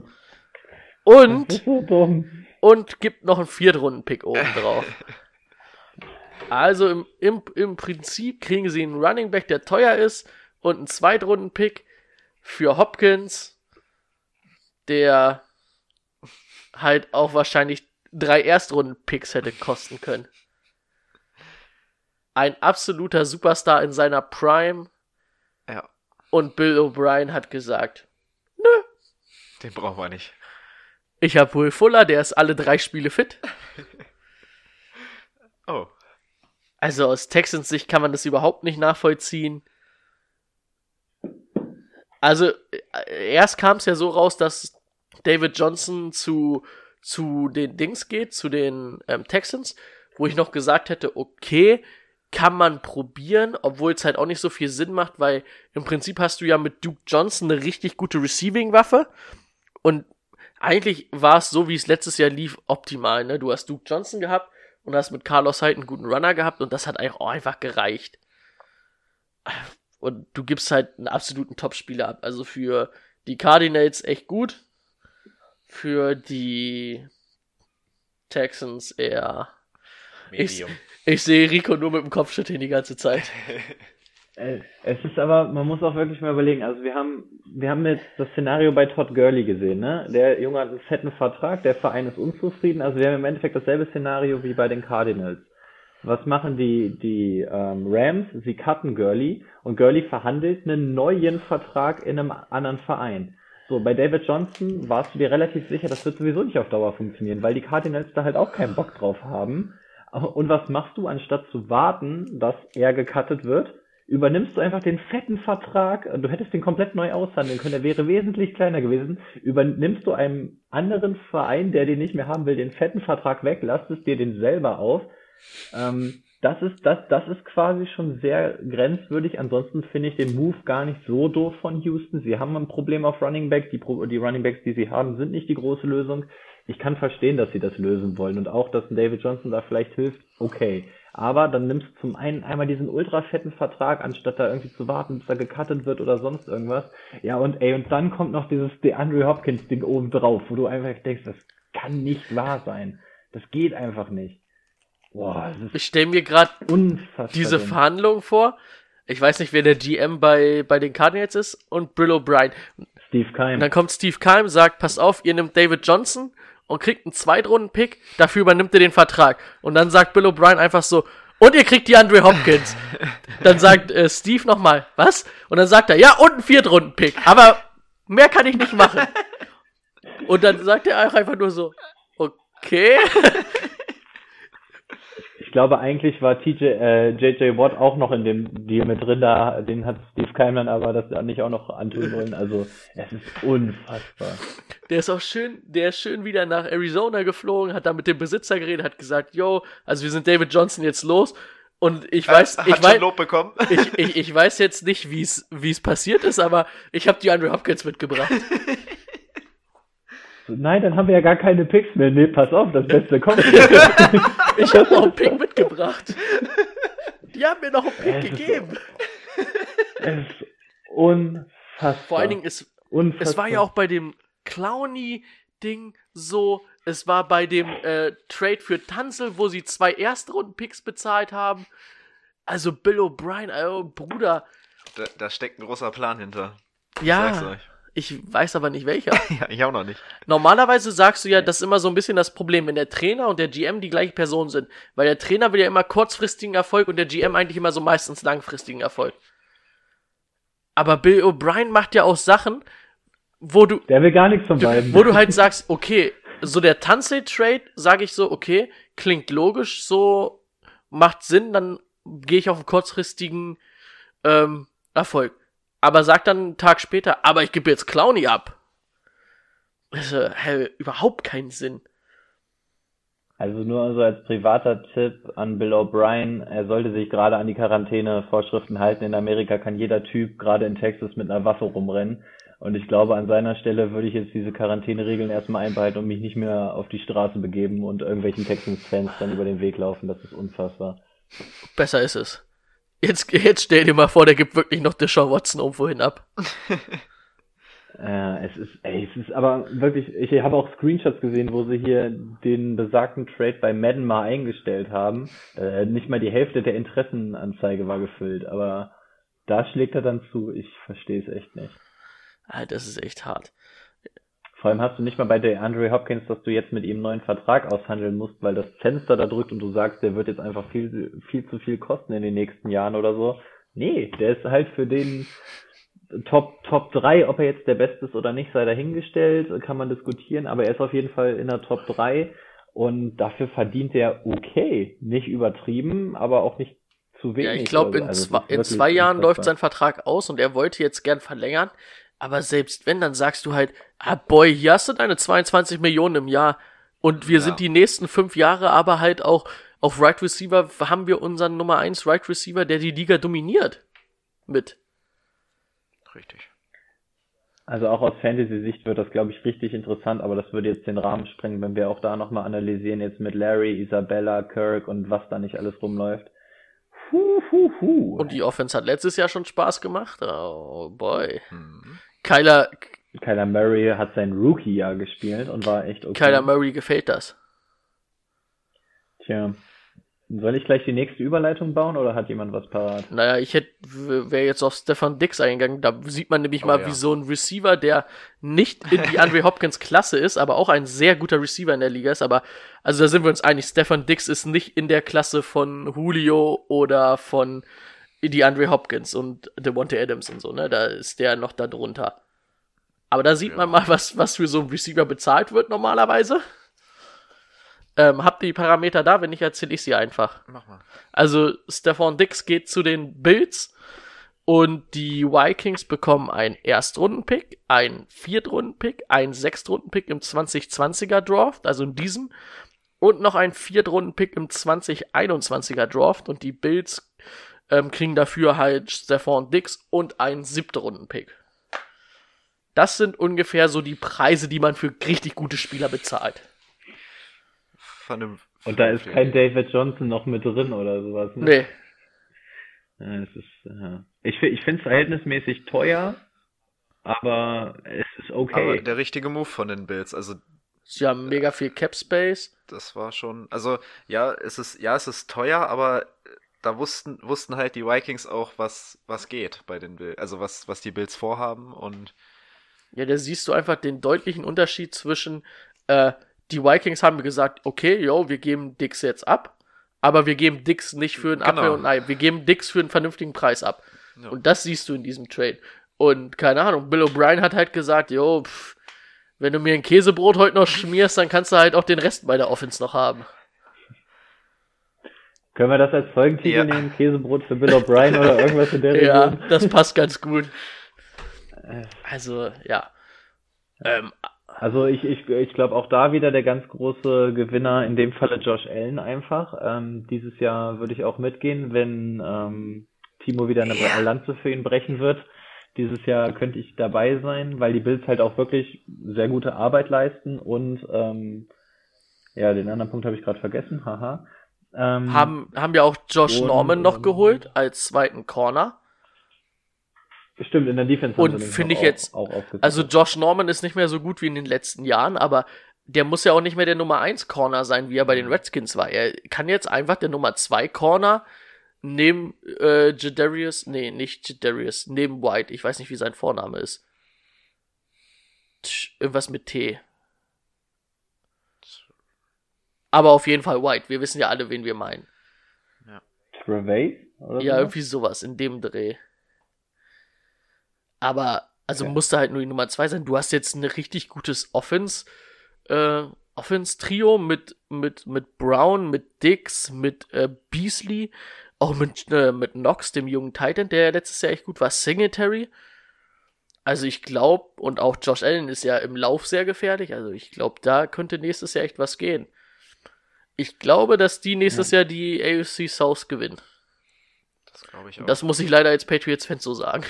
Und, so und gibt noch einen Viertrunden-Pick oben drauf. Also im, im, im Prinzip kriegen sie einen Running Back, der teuer ist, und einen Zweitrunden-Pick für Hopkins, der halt auch wahrscheinlich drei Erstrunden-Picks hätte kosten können. Ein absoluter Superstar in seiner Prime Ja, und Bill O'Brien hat gesagt, den brauchen wir nicht. ich habe Will Fuller, der ist alle drei Spiele fit. Oh. Also aus Texans Sicht kann man das überhaupt nicht nachvollziehen. Also äh, erst kam es ja so raus, dass David Johnson zu, zu den Dings geht, zu den ähm, Texans, wo ich noch gesagt hätte, okay, kann man probieren, obwohl es halt auch nicht so viel Sinn macht, weil im Prinzip hast du ja mit Duke Johnson eine richtig gute Receiving-Waffe und eigentlich war es so, wie es letztes Jahr lief, optimal. Ne? Du hast Duke Johnson gehabt und hast mit Carlos Hyde einen guten Runner gehabt und das hat eigentlich auch einfach gereicht. Und du gibst halt einen absoluten Topspieler ab. Also für die Cardinals echt gut. Für die Texans eher. Medium. Ich sehe Rico nur mit dem Kopfschütteln die ganze Zeit. Es ist aber, man muss auch wirklich mal überlegen, also wir haben, wir haben jetzt das Szenario bei Todd Gurley gesehen, ne? Der Junge hat einen fetten Vertrag, der Verein ist unzufrieden, also wir haben im Endeffekt dasselbe Szenario wie bei den Cardinals. Was machen die, die ähm, Rams? Sie cutten Gurley und Gurley verhandelt einen neuen Vertrag in einem anderen Verein. So, bei David Johnson warst du dir relativ sicher, das wird sowieso nicht auf Dauer funktionieren, weil die Cardinals da halt auch keinen Bock drauf haben. Und was machst du, anstatt zu warten, dass er gecuttet wird? Übernimmst du einfach den fetten Vertrag, du hättest den komplett neu aushandeln können, der wäre wesentlich kleiner gewesen. Übernimmst du einem anderen Verein, der den nicht mehr haben will, den fetten Vertrag weg, lastest dir den selber auf. Ähm, das ist, das, das ist quasi schon sehr grenzwürdig. Ansonsten finde ich den Move gar nicht so doof von Houston. Sie haben ein Problem auf Running Back. Die, die Running Backs, die sie haben, sind nicht die große Lösung. Ich kann verstehen, dass sie das lösen wollen und auch, dass David Johnson da vielleicht hilft. Okay. Aber dann nimmst du zum einen einmal diesen ultra fetten Vertrag, anstatt da irgendwie zu warten, bis er gecuttet wird oder sonst irgendwas. Ja, und ey, und dann kommt noch dieses DeAndre Hopkins Ding oben drauf, wo du einfach denkst, das kann nicht wahr sein. Das geht einfach nicht. Boah, das Ich ist stelle mir gerade diese dumm. Verhandlungen vor. Ich weiß nicht, wer der GM bei, bei den Cardinals ist und Bill O'Brien. Steve Keim. Und dann kommt Steve Keim, sagt, pass auf, ihr nehmt David Johnson und kriegt einen Zweitrunden-Pick, dafür übernimmt ihr den Vertrag. Und dann sagt Bill O'Brien einfach so, und ihr kriegt die Andre Hopkins. dann sagt äh, Steve nochmal, was? Und dann sagt er, ja, und einen Viertrunden-Pick. Aber mehr kann ich nicht machen. Und dann sagt er auch einfach nur so, okay. Ich glaube, eigentlich war TJ, äh, JJ Watt auch noch in dem Deal mit drin, da, den hat Steve Keim dann aber das nicht auch noch antun wollen. Also, es ist unfassbar. Der ist auch schön, der ist schön wieder nach Arizona geflogen, hat da mit dem Besitzer geredet, hat gesagt, yo, also wir sind David Johnson jetzt los. Und ich weiß, hat ich weiß, Lob bekommen. ich, ich, ich weiß jetzt nicht, wie es wie es passiert ist, aber ich habe die Andre Hopkins mitgebracht. Nein, dann haben wir ja gar keine Picks mehr. Nee, pass auf, das Beste kommt. Ich habe noch einen Pick mitgebracht. Die haben mir noch einen Pick Es ist gegeben. es ist unfassbar. Vor allen Dingen, es, unfassbar. es war ja auch bei dem Clowny-Ding so, es war bei dem äh, Trade für Tanzel, wo sie zwei Erstrunden-Picks bezahlt haben. Also Bill O'Brien, oh Bruder. Da, da steckt ein großer Plan hinter. Sag's Ja, euch. Ich weiß aber nicht welcher. Ja, ich auch noch nicht. Normalerweise sagst du ja, das ist immer so ein bisschen das Problem, wenn der Trainer und der GM die gleiche Person sind. Weil der Trainer will ja immer kurzfristigen Erfolg und der GM eigentlich immer so meistens langfristigen Erfolg. Aber Bill O'Brien macht ja auch Sachen, wo du, Der will gar nichts von beiden. wo du halt sagst, okay, so der Tanzle-Trade, sage ich so, okay, klingt logisch, so macht Sinn, dann gehe ich auf einen kurzfristigen ähm, Erfolg. Aber sag dann einen Tag später, aber ich gebe jetzt Clowny ab. Also, hä, überhaupt keinen Sinn. Also nur so als privater Tipp an Bill O'Brien, er sollte sich gerade an die Quarantänevorschriften halten. In Amerika kann jeder Typ gerade in Texas mit einer Waffe rumrennen. Und ich glaube, an seiner Stelle würde ich jetzt diese Quarantäneregeln erstmal einbehalten und mich nicht mehr auf die Straße begeben und irgendwelchen Texans-Fans dann über den Weg laufen. Das ist unfassbar. Besser ist es. Jetzt, jetzt stell dir mal vor, der gibt wirklich noch Deshaun Watson irgendwo hin ab. Äh, es ist, ey, es ist aber wirklich, ich habe auch Screenshots gesehen, wo sie hier den besagten Trade bei Madden mal eingestellt haben. Äh, nicht mal die Hälfte der Interessenanzeige war gefüllt, aber da schlägt er dann zu. Ich verstehe es echt nicht. Ah, das ist echt hart. Vor allem hast du nicht mal bei der Andre Hopkins, dass du jetzt mit ihm einen neuen Vertrag aushandeln musst, weil das Fenster da drückt und du sagst, der wird jetzt einfach viel, viel zu viel kosten in den nächsten Jahren oder so. Nee, der ist halt für den Top, Top 3, ob er jetzt der Beste ist oder nicht, sei dahingestellt, kann man diskutieren, aber er ist auf jeden Fall in der Top 3 und dafür verdient er okay. Nicht übertrieben, aber auch nicht zu wenig. Ja, ich glaube, in, also, in zwei Jahren läuft sein Vertrag aus und er wollte jetzt gern verlängern. Aber selbst wenn, dann sagst du halt, ah boy, hier hast du deine 22 Millionen im Jahr und wir ja. sind die nächsten fünf Jahre aber halt auch auf Right Receiver haben wir unseren Nummer 1 Right Receiver, der die Liga dominiert. Mit. Richtig. Also auch aus Fantasy-Sicht wird das, glaube ich, richtig interessant, aber das würde jetzt den Rahmen sprengen, wenn wir auch da nochmal analysieren, jetzt mit Larry, Isabella, Kirk und was da nicht alles rumläuft. Hu, hu, hu. Und die Offense hat letztes Jahr schon Spaß gemacht. Oh boy. Mhm. Kyler, Kyler Murray hat sein Rookie-Jahr gespielt und war echt okay. Kyler Murray gefällt das. Tja. Soll ich gleich die nächste Überleitung bauen oder hat jemand was parat? Naja, ich hätte, wäre jetzt auf Stefan Dix eingegangen. Da sieht man nämlich oh, mal, ja. wie so ein Receiver, der nicht in die Andre Hopkins Klasse ist, aber auch ein sehr guter Receiver in der Liga ist. Aber, also da sind wir uns einig. Stefan Dix ist nicht in der Klasse von Julio oder von die Andre Hopkins und Devontae Adams und so, ne? Da ist der noch da drunter. Aber da sieht ja. man mal, was, was für so ein Receiver bezahlt wird normalerweise. Ähm, habt ihr die Parameter da? Wenn nicht, erzähle ich sie einfach. Mach mal. Also, Stefan Dix geht zu den Bills und die Vikings bekommen einen Erstrunden-Pick, einen Viertrunden-Pick, einen Sechstrunden-Pick im 2020er Draft, also in diesem, und noch einen Viertrunden-Pick im 2021er Draft und die Bills ähm, kriegen dafür halt Stefan Dix und einen Siebtrunden-Pick. Das sind ungefähr so die Preise, die man für richtig gute Spieler bezahlt von Und da ist kein David Johnson noch mit drin oder sowas. Ne? Nee. Ja, es ist, ja. Ich, ich finde es verhältnismäßig teuer, aber es ist okay. Aber der richtige Move von den Bills, also Sie haben mega viel Cap Space. Das war schon, also ja, es ist, ja, es ist teuer, aber da wussten, wussten halt die Vikings auch, was, was geht bei den Bills, also was, was die Bills vorhaben und. Ja, da siehst du einfach den deutlichen Unterschied zwischen, äh, die Vikings haben gesagt, okay, yo, wir geben Dix jetzt ab, aber wir geben Dix nicht für einen genau. Apfel und Ei, wir geben Dix für einen vernünftigen Preis ab. Ja. Und das siehst du in diesem Trade. Und keine Ahnung, Bill O'Brien hat halt gesagt, yo, pff, wenn du mir ein Käsebrot heute noch schmierst, dann kannst du halt auch den Rest bei der Offense noch haben. Können wir das als Folgentitel ja. nehmen? Käsebrot für Bill O'Brien oder irgendwas in der Richtung? Ja, das passt ganz gut. Äh. Also, ja. Ähm, also ich, ich, ich glaube auch da wieder der ganz große Gewinner, in dem Falle Josh Allen einfach. Ähm, dieses Jahr würde ich auch mitgehen, wenn ähm, Timo wieder eine ja. Lanze für ihn brechen wird. Dieses Jahr könnte ich dabei sein, weil die Bills halt auch wirklich sehr gute Arbeit leisten und ähm, ja, den anderen Punkt habe ich gerade vergessen, haha. Ähm, haben, haben ja auch Josh und, Norman noch geholt als zweiten Corner. Stimmt, in der Defense. Und finde ich jetzt, auch, auch also Josh Norman ist nicht mehr so gut wie in den letzten Jahren, aber der muss ja auch nicht mehr der Nummer 1 Corner sein, wie er bei den Redskins war. Er kann jetzt einfach der Nummer 2 Corner neben äh, Jadarius, nee, nicht Jadarius, neben White. Ich weiß nicht, wie sein Vorname ist. Tsch, irgendwas mit T. Aber auf jeden Fall White. Wir wissen ja alle, wen wir meinen. Ja. Trevay? Ja, irgendwie sowas in dem Dreh. Aber, also ja. musste halt nur die Nummer zwei sein. Du hast jetzt ein richtig gutes Offense, äh, Offense-Trio mit, mit, mit Brown, mit Dix, mit äh, Beasley, auch mit, äh, mit Knox, dem jungen Titan, der letztes Jahr echt gut war, Singletary. Also ich glaube, und auch Josh Allen ist ja im Lauf sehr gefährlich, also ich glaube, da könnte nächstes Jahr echt was gehen. Ich glaube, dass die nächstes Jahr die AFC South gewinnen. Das glaube ich auch. Das muss ich leider als Patriots-Fan so sagen.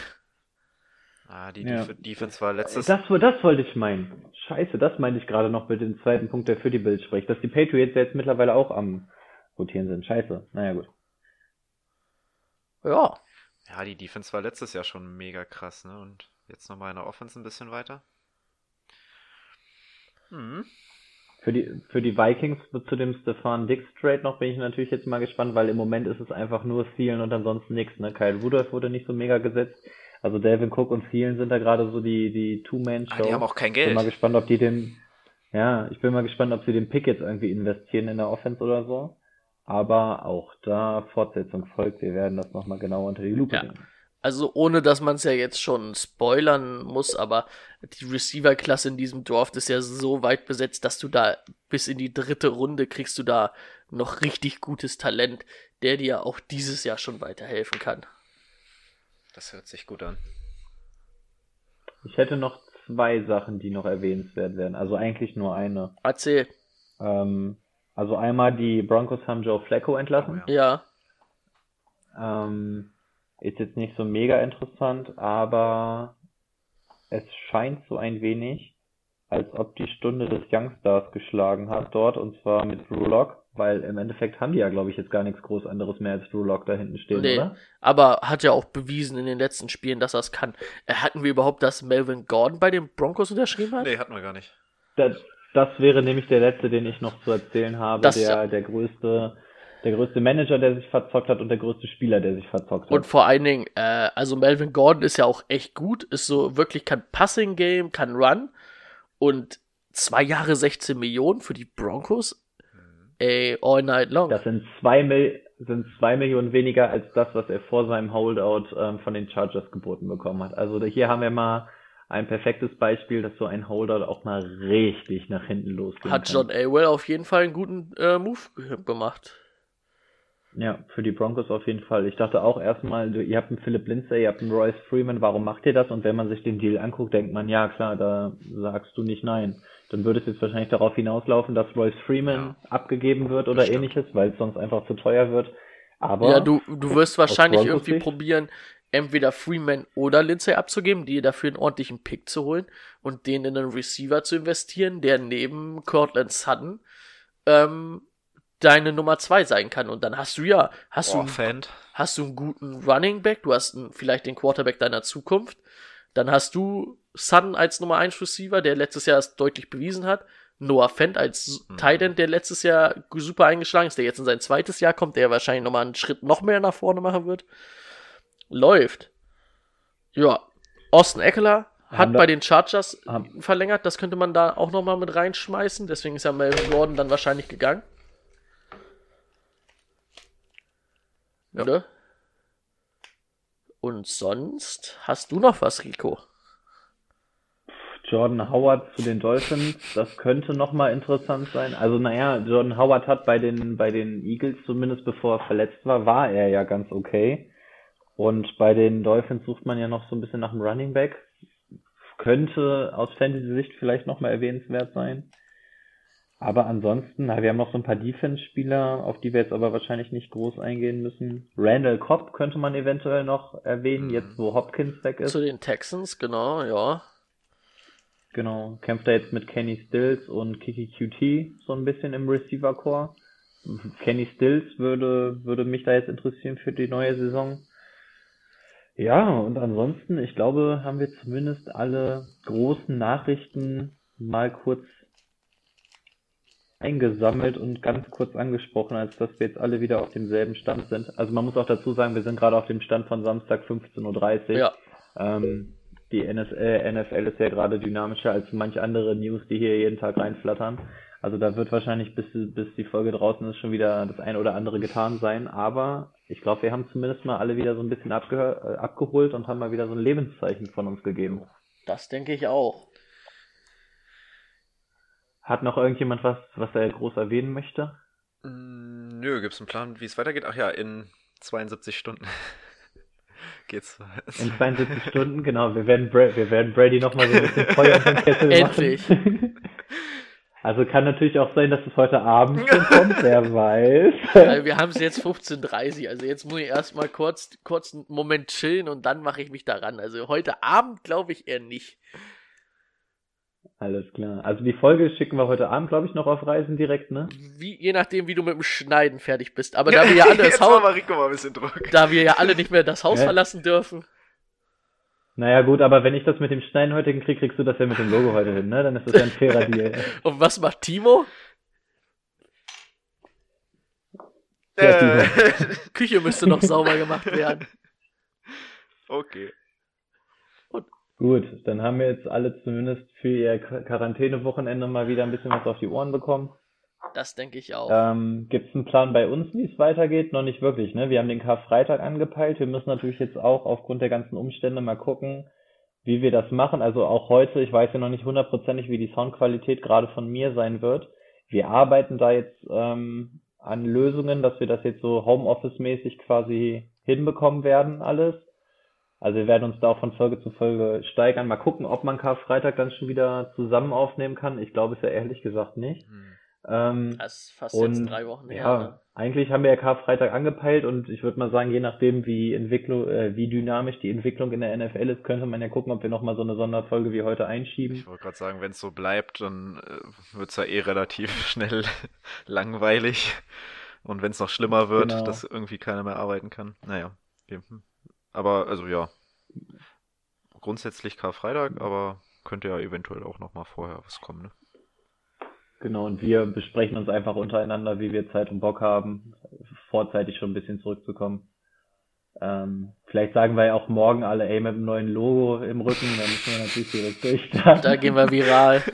ah, die Ja. Def Defense war letztes. Das, das wollte ich meinen. Scheiße, das meinte ich gerade noch mit dem zweiten Punkt, der für die Bild spricht. Dass die Patriots jetzt mittlerweile auch am rotieren sind. Scheiße. Naja, gut. Ja. Ja, die Defense war letztes Jahr schon mega krass, ne? Und jetzt nochmal in der Offense ein bisschen weiter. Mhm. Für die, für die Vikings zu dem Stefan Dix Trade noch bin ich natürlich jetzt mal gespannt, weil im Moment ist es einfach nur Thielen und ansonsten nichts. Ne? Kyle Rudolph wurde nicht so mega gesetzt. Also Delvin Cook und Thielen sind da gerade so die, die Two-Man-Show. Ah, die haben auch kein Ich bin Geld. mal gespannt, ob die den, ja, ich bin mal gespannt, ob sie den Pick jetzt irgendwie investieren in der Offense oder so. Aber auch da Fortsetzung folgt. Wir werden das nochmal genau unter die Lupe Ja. nehmen. Also ohne, dass man es ja jetzt schon spoilern muss, aber die Receiver-Klasse in diesem Dorf ist ja so weit besetzt, dass du da bis in die dritte Runde kriegst du da noch richtig gutes Talent, der dir auch dieses Jahr schon weiterhelfen kann. Das hört sich gut an. Ich hätte noch zwei Sachen, die noch erwähnenswert werden. Also eigentlich nur eine. Erzähl. Ähm, also einmal die Broncos haben Joe Flacco entlassen. Oh Ja. Ähm, ist jetzt nicht so mega interessant, aber es scheint so ein wenig, als ob die Stunde des Youngstars geschlagen hat dort, und zwar mit Drew Lock, weil im Endeffekt haben die ja, glaube ich, jetzt gar nichts groß anderes mehr als Drew Lock da hinten stehen, Nee, oder? aber hat ja auch bewiesen in den letzten Spielen, dass er es kann. Äh, Hatten wir überhaupt, dass Melvin Gordon bei den Broncos unterschrieben hat? Nee, hatten wir gar nicht. Das, das wäre nämlich der letzte, den ich noch zu erzählen habe, Das- der, der größte, der größte Manager, der sich verzockt hat und der größte Spieler, der sich verzockt hat. Und vor allen Dingen, äh, also Melvin Gordon ist ja auch echt gut, ist so wirklich, kann Passing Game, kann Run und zwei Jahre 16 Millionen für die Broncos, ey, all night long. Das sind zwei, Mil sind zwei Millionen weniger als das, was er vor seinem Holdout ähm, von den Chargers geboten bekommen hat. Also hier haben wir mal ein perfektes Beispiel, dass so ein Holdout auch mal richtig nach hinten losgehen Hat. John Elwell auf jeden Fall einen guten äh, Move ge- gemacht. Ja, für die Broncos auf jeden Fall. Ich dachte auch erstmal, ihr habt einen Philip Lindsay, ihr habt einen Royce Freeman, warum macht ihr das? Und wenn man sich den Deal anguckt, denkt man, ja klar, da sagst du nicht nein. Dann würde es jetzt wahrscheinlich darauf hinauslaufen, dass Royce Freeman abgegeben wird oder Bestimmt. ähnliches, weil es sonst einfach zu teuer wird. Aber ja, du, du wirst wahrscheinlich irgendwie Sicht? probieren, entweder Freeman oder Lindsay abzugeben, dir dafür einen ordentlichen Pick zu holen und den in einen Receiver zu investieren, der neben Cortland Sutton ähm, deine Nummer zwei sein kann. Und dann hast du ja, hast du Oh, einen hast du einen guten Running Back, du hast einen, vielleicht den Quarterback deiner Zukunft, dann hast du Sutton als Nummer 1 Receiver, der letztes Jahr es deutlich bewiesen hat, Noah Fent als Mhm. Tight End, der letztes Jahr super eingeschlagen ist, der jetzt in sein zweites Jahr kommt, der wahrscheinlich nochmal einen Schritt noch mehr nach vorne machen wird. Läuft. Ja, Austin Eckler hat bei den Chargers haben- verlängert, das könnte man da auch nochmal mit reinschmeißen, deswegen ist ja Melvin Gordon dann wahrscheinlich gegangen. Ne? Und sonst hast du noch was, Rico? Jordan Howard zu den Dolphins, das könnte nochmal interessant sein. Also naja, Jordan Howard hat bei den, bei den Eagles, zumindest bevor er verletzt war, war er ja ganz okay. Und bei den Dolphins sucht man ja noch so ein bisschen nach einem Running Back. Könnte aus Fantasy-Sicht vielleicht nochmal erwähnenswert sein. Aber ansonsten, na, wir haben noch so ein paar Defense-Spieler, auf die wir jetzt aber wahrscheinlich nicht groß eingehen müssen. Randall Cobb könnte man eventuell noch erwähnen, Mhm. jetzt wo Hopkins weg ist. Zu den Texans, genau, ja. Genau, kämpft er jetzt mit Kenny Stills und Kiki QT so ein bisschen im Receiver Core. Kenny Stills würde, würde mich da jetzt interessieren für die neue Saison. Ja, und ansonsten, ich glaube, haben wir zumindest alle großen Nachrichten mal kurz eingesammelt und ganz kurz angesprochen, als dass wir jetzt alle wieder auf demselben Stand sind. Also man muss auch dazu sagen, wir sind gerade auf dem Stand von Samstag 15.30 Uhr. Ja, Ähm, die NSL, NFL ist ja gerade dynamischer als manche andere News, die hier jeden Tag reinflattern. Also da wird wahrscheinlich bis, bis die Folge draußen ist schon wieder das eine oder andere getan sein. Aber ich glaube, wir haben zumindest mal alle wieder so ein bisschen äh, abgeholt und haben mal wieder so ein Lebenszeichen von uns gegeben. das denke ich auch. Hat noch irgendjemand was, was er groß erwähnen möchte? Mm, Nö, gibt's einen Plan, wie es weitergeht? Ach ja, in 72 Stunden geht's. In 72 Stunden, genau. Wir werden, Bra wir werden Brady nochmal so ein bisschen Feuer unterm Kessel machen. Endlich. Also kann natürlich auch sein, dass es heute Abend schon kommt, wer weiß. Also wir haben es jetzt 15.30 also jetzt muss ich erstmal kurz, kurz einen Moment chillen und dann mache ich mich daran. Also heute Abend glaube ich eher nicht. Alles klar. Also die Folge schicken wir heute Abend, glaube ich, noch auf Reisen direkt, ne? Wie, je nachdem, wie du mit dem Schneiden fertig bist. Aber da wir ja alle das Haus, machen wir Rico mal ein bisschen Druck. da wir ja alle nicht mehr das Haus Ja. verlassen dürfen. Naja gut, aber wenn ich das mit dem Schneiden heute hinkriege, kriegst du das ja mit dem Logo heute hin, ne? Dann ist das ja ein fairer Deal. Und was macht Timo? Äh, Küche müsste noch sauber gemacht werden. okay. Gut, dann haben wir jetzt alle zumindest für ihr Qu- Quarantänewochenende mal wieder ein bisschen was auf die Ohren bekommen. Das denke ich auch. Ähm, Gibt es einen Plan bei uns, wie es weitergeht? Noch nicht wirklich, ne? Wir haben den Karfreitag angepeilt. Wir müssen natürlich jetzt auch aufgrund der ganzen Umstände mal gucken, wie wir das machen. Also auch heute, ich weiß ja noch nicht hundertprozentig, wie die Soundqualität gerade von mir sein wird. Wir arbeiten da jetzt ähm, an Lösungen, dass wir das jetzt so Homeoffice-mäßig quasi hinbekommen werden, alles. Also wir werden uns da auch von Folge zu Folge steigern. Mal gucken, ob man Karfreitag dann schon wieder zusammen aufnehmen kann. Ich glaube es ja ehrlich gesagt nicht. Hm. Ähm, Das ist fast und jetzt drei Wochen her. ja, Ne? eigentlich haben wir ja Karfreitag angepeilt und ich würde mal sagen, je nachdem, wie Entwicklung, äh, wie dynamisch die Entwicklung in der NFL ist, könnte man ja gucken, ob wir nochmal so eine Sonderfolge wie heute einschieben. Ich wollte gerade sagen, wenn es so bleibt, dann äh, wird es ja eh relativ schnell langweilig. Und wenn es noch schlimmer wird, Genau. dass irgendwie keiner mehr arbeiten kann. Naja. okay. Aber, also ja. Grundsätzlich Karfreitag, aber könnte ja eventuell auch noch mal vorher was kommen, ne? Genau, und wir besprechen uns einfach untereinander, wie wir Zeit und Bock haben, vorzeitig schon ein bisschen zurückzukommen. Ähm, vielleicht sagen wir ja auch morgen alle, ey, mit dem neuen Logo im Rücken, da müssen wir natürlich direkt durchstarten. Da gehen wir viral.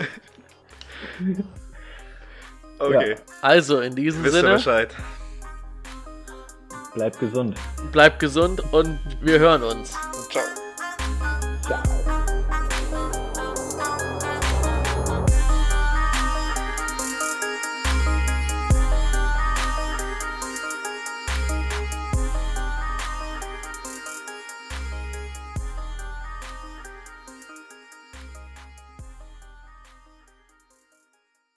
Okay, Also, in diesem wisst Sinne, Bescheid. Bleibt gesund. bleibt gesund und wir hören uns. Ciao.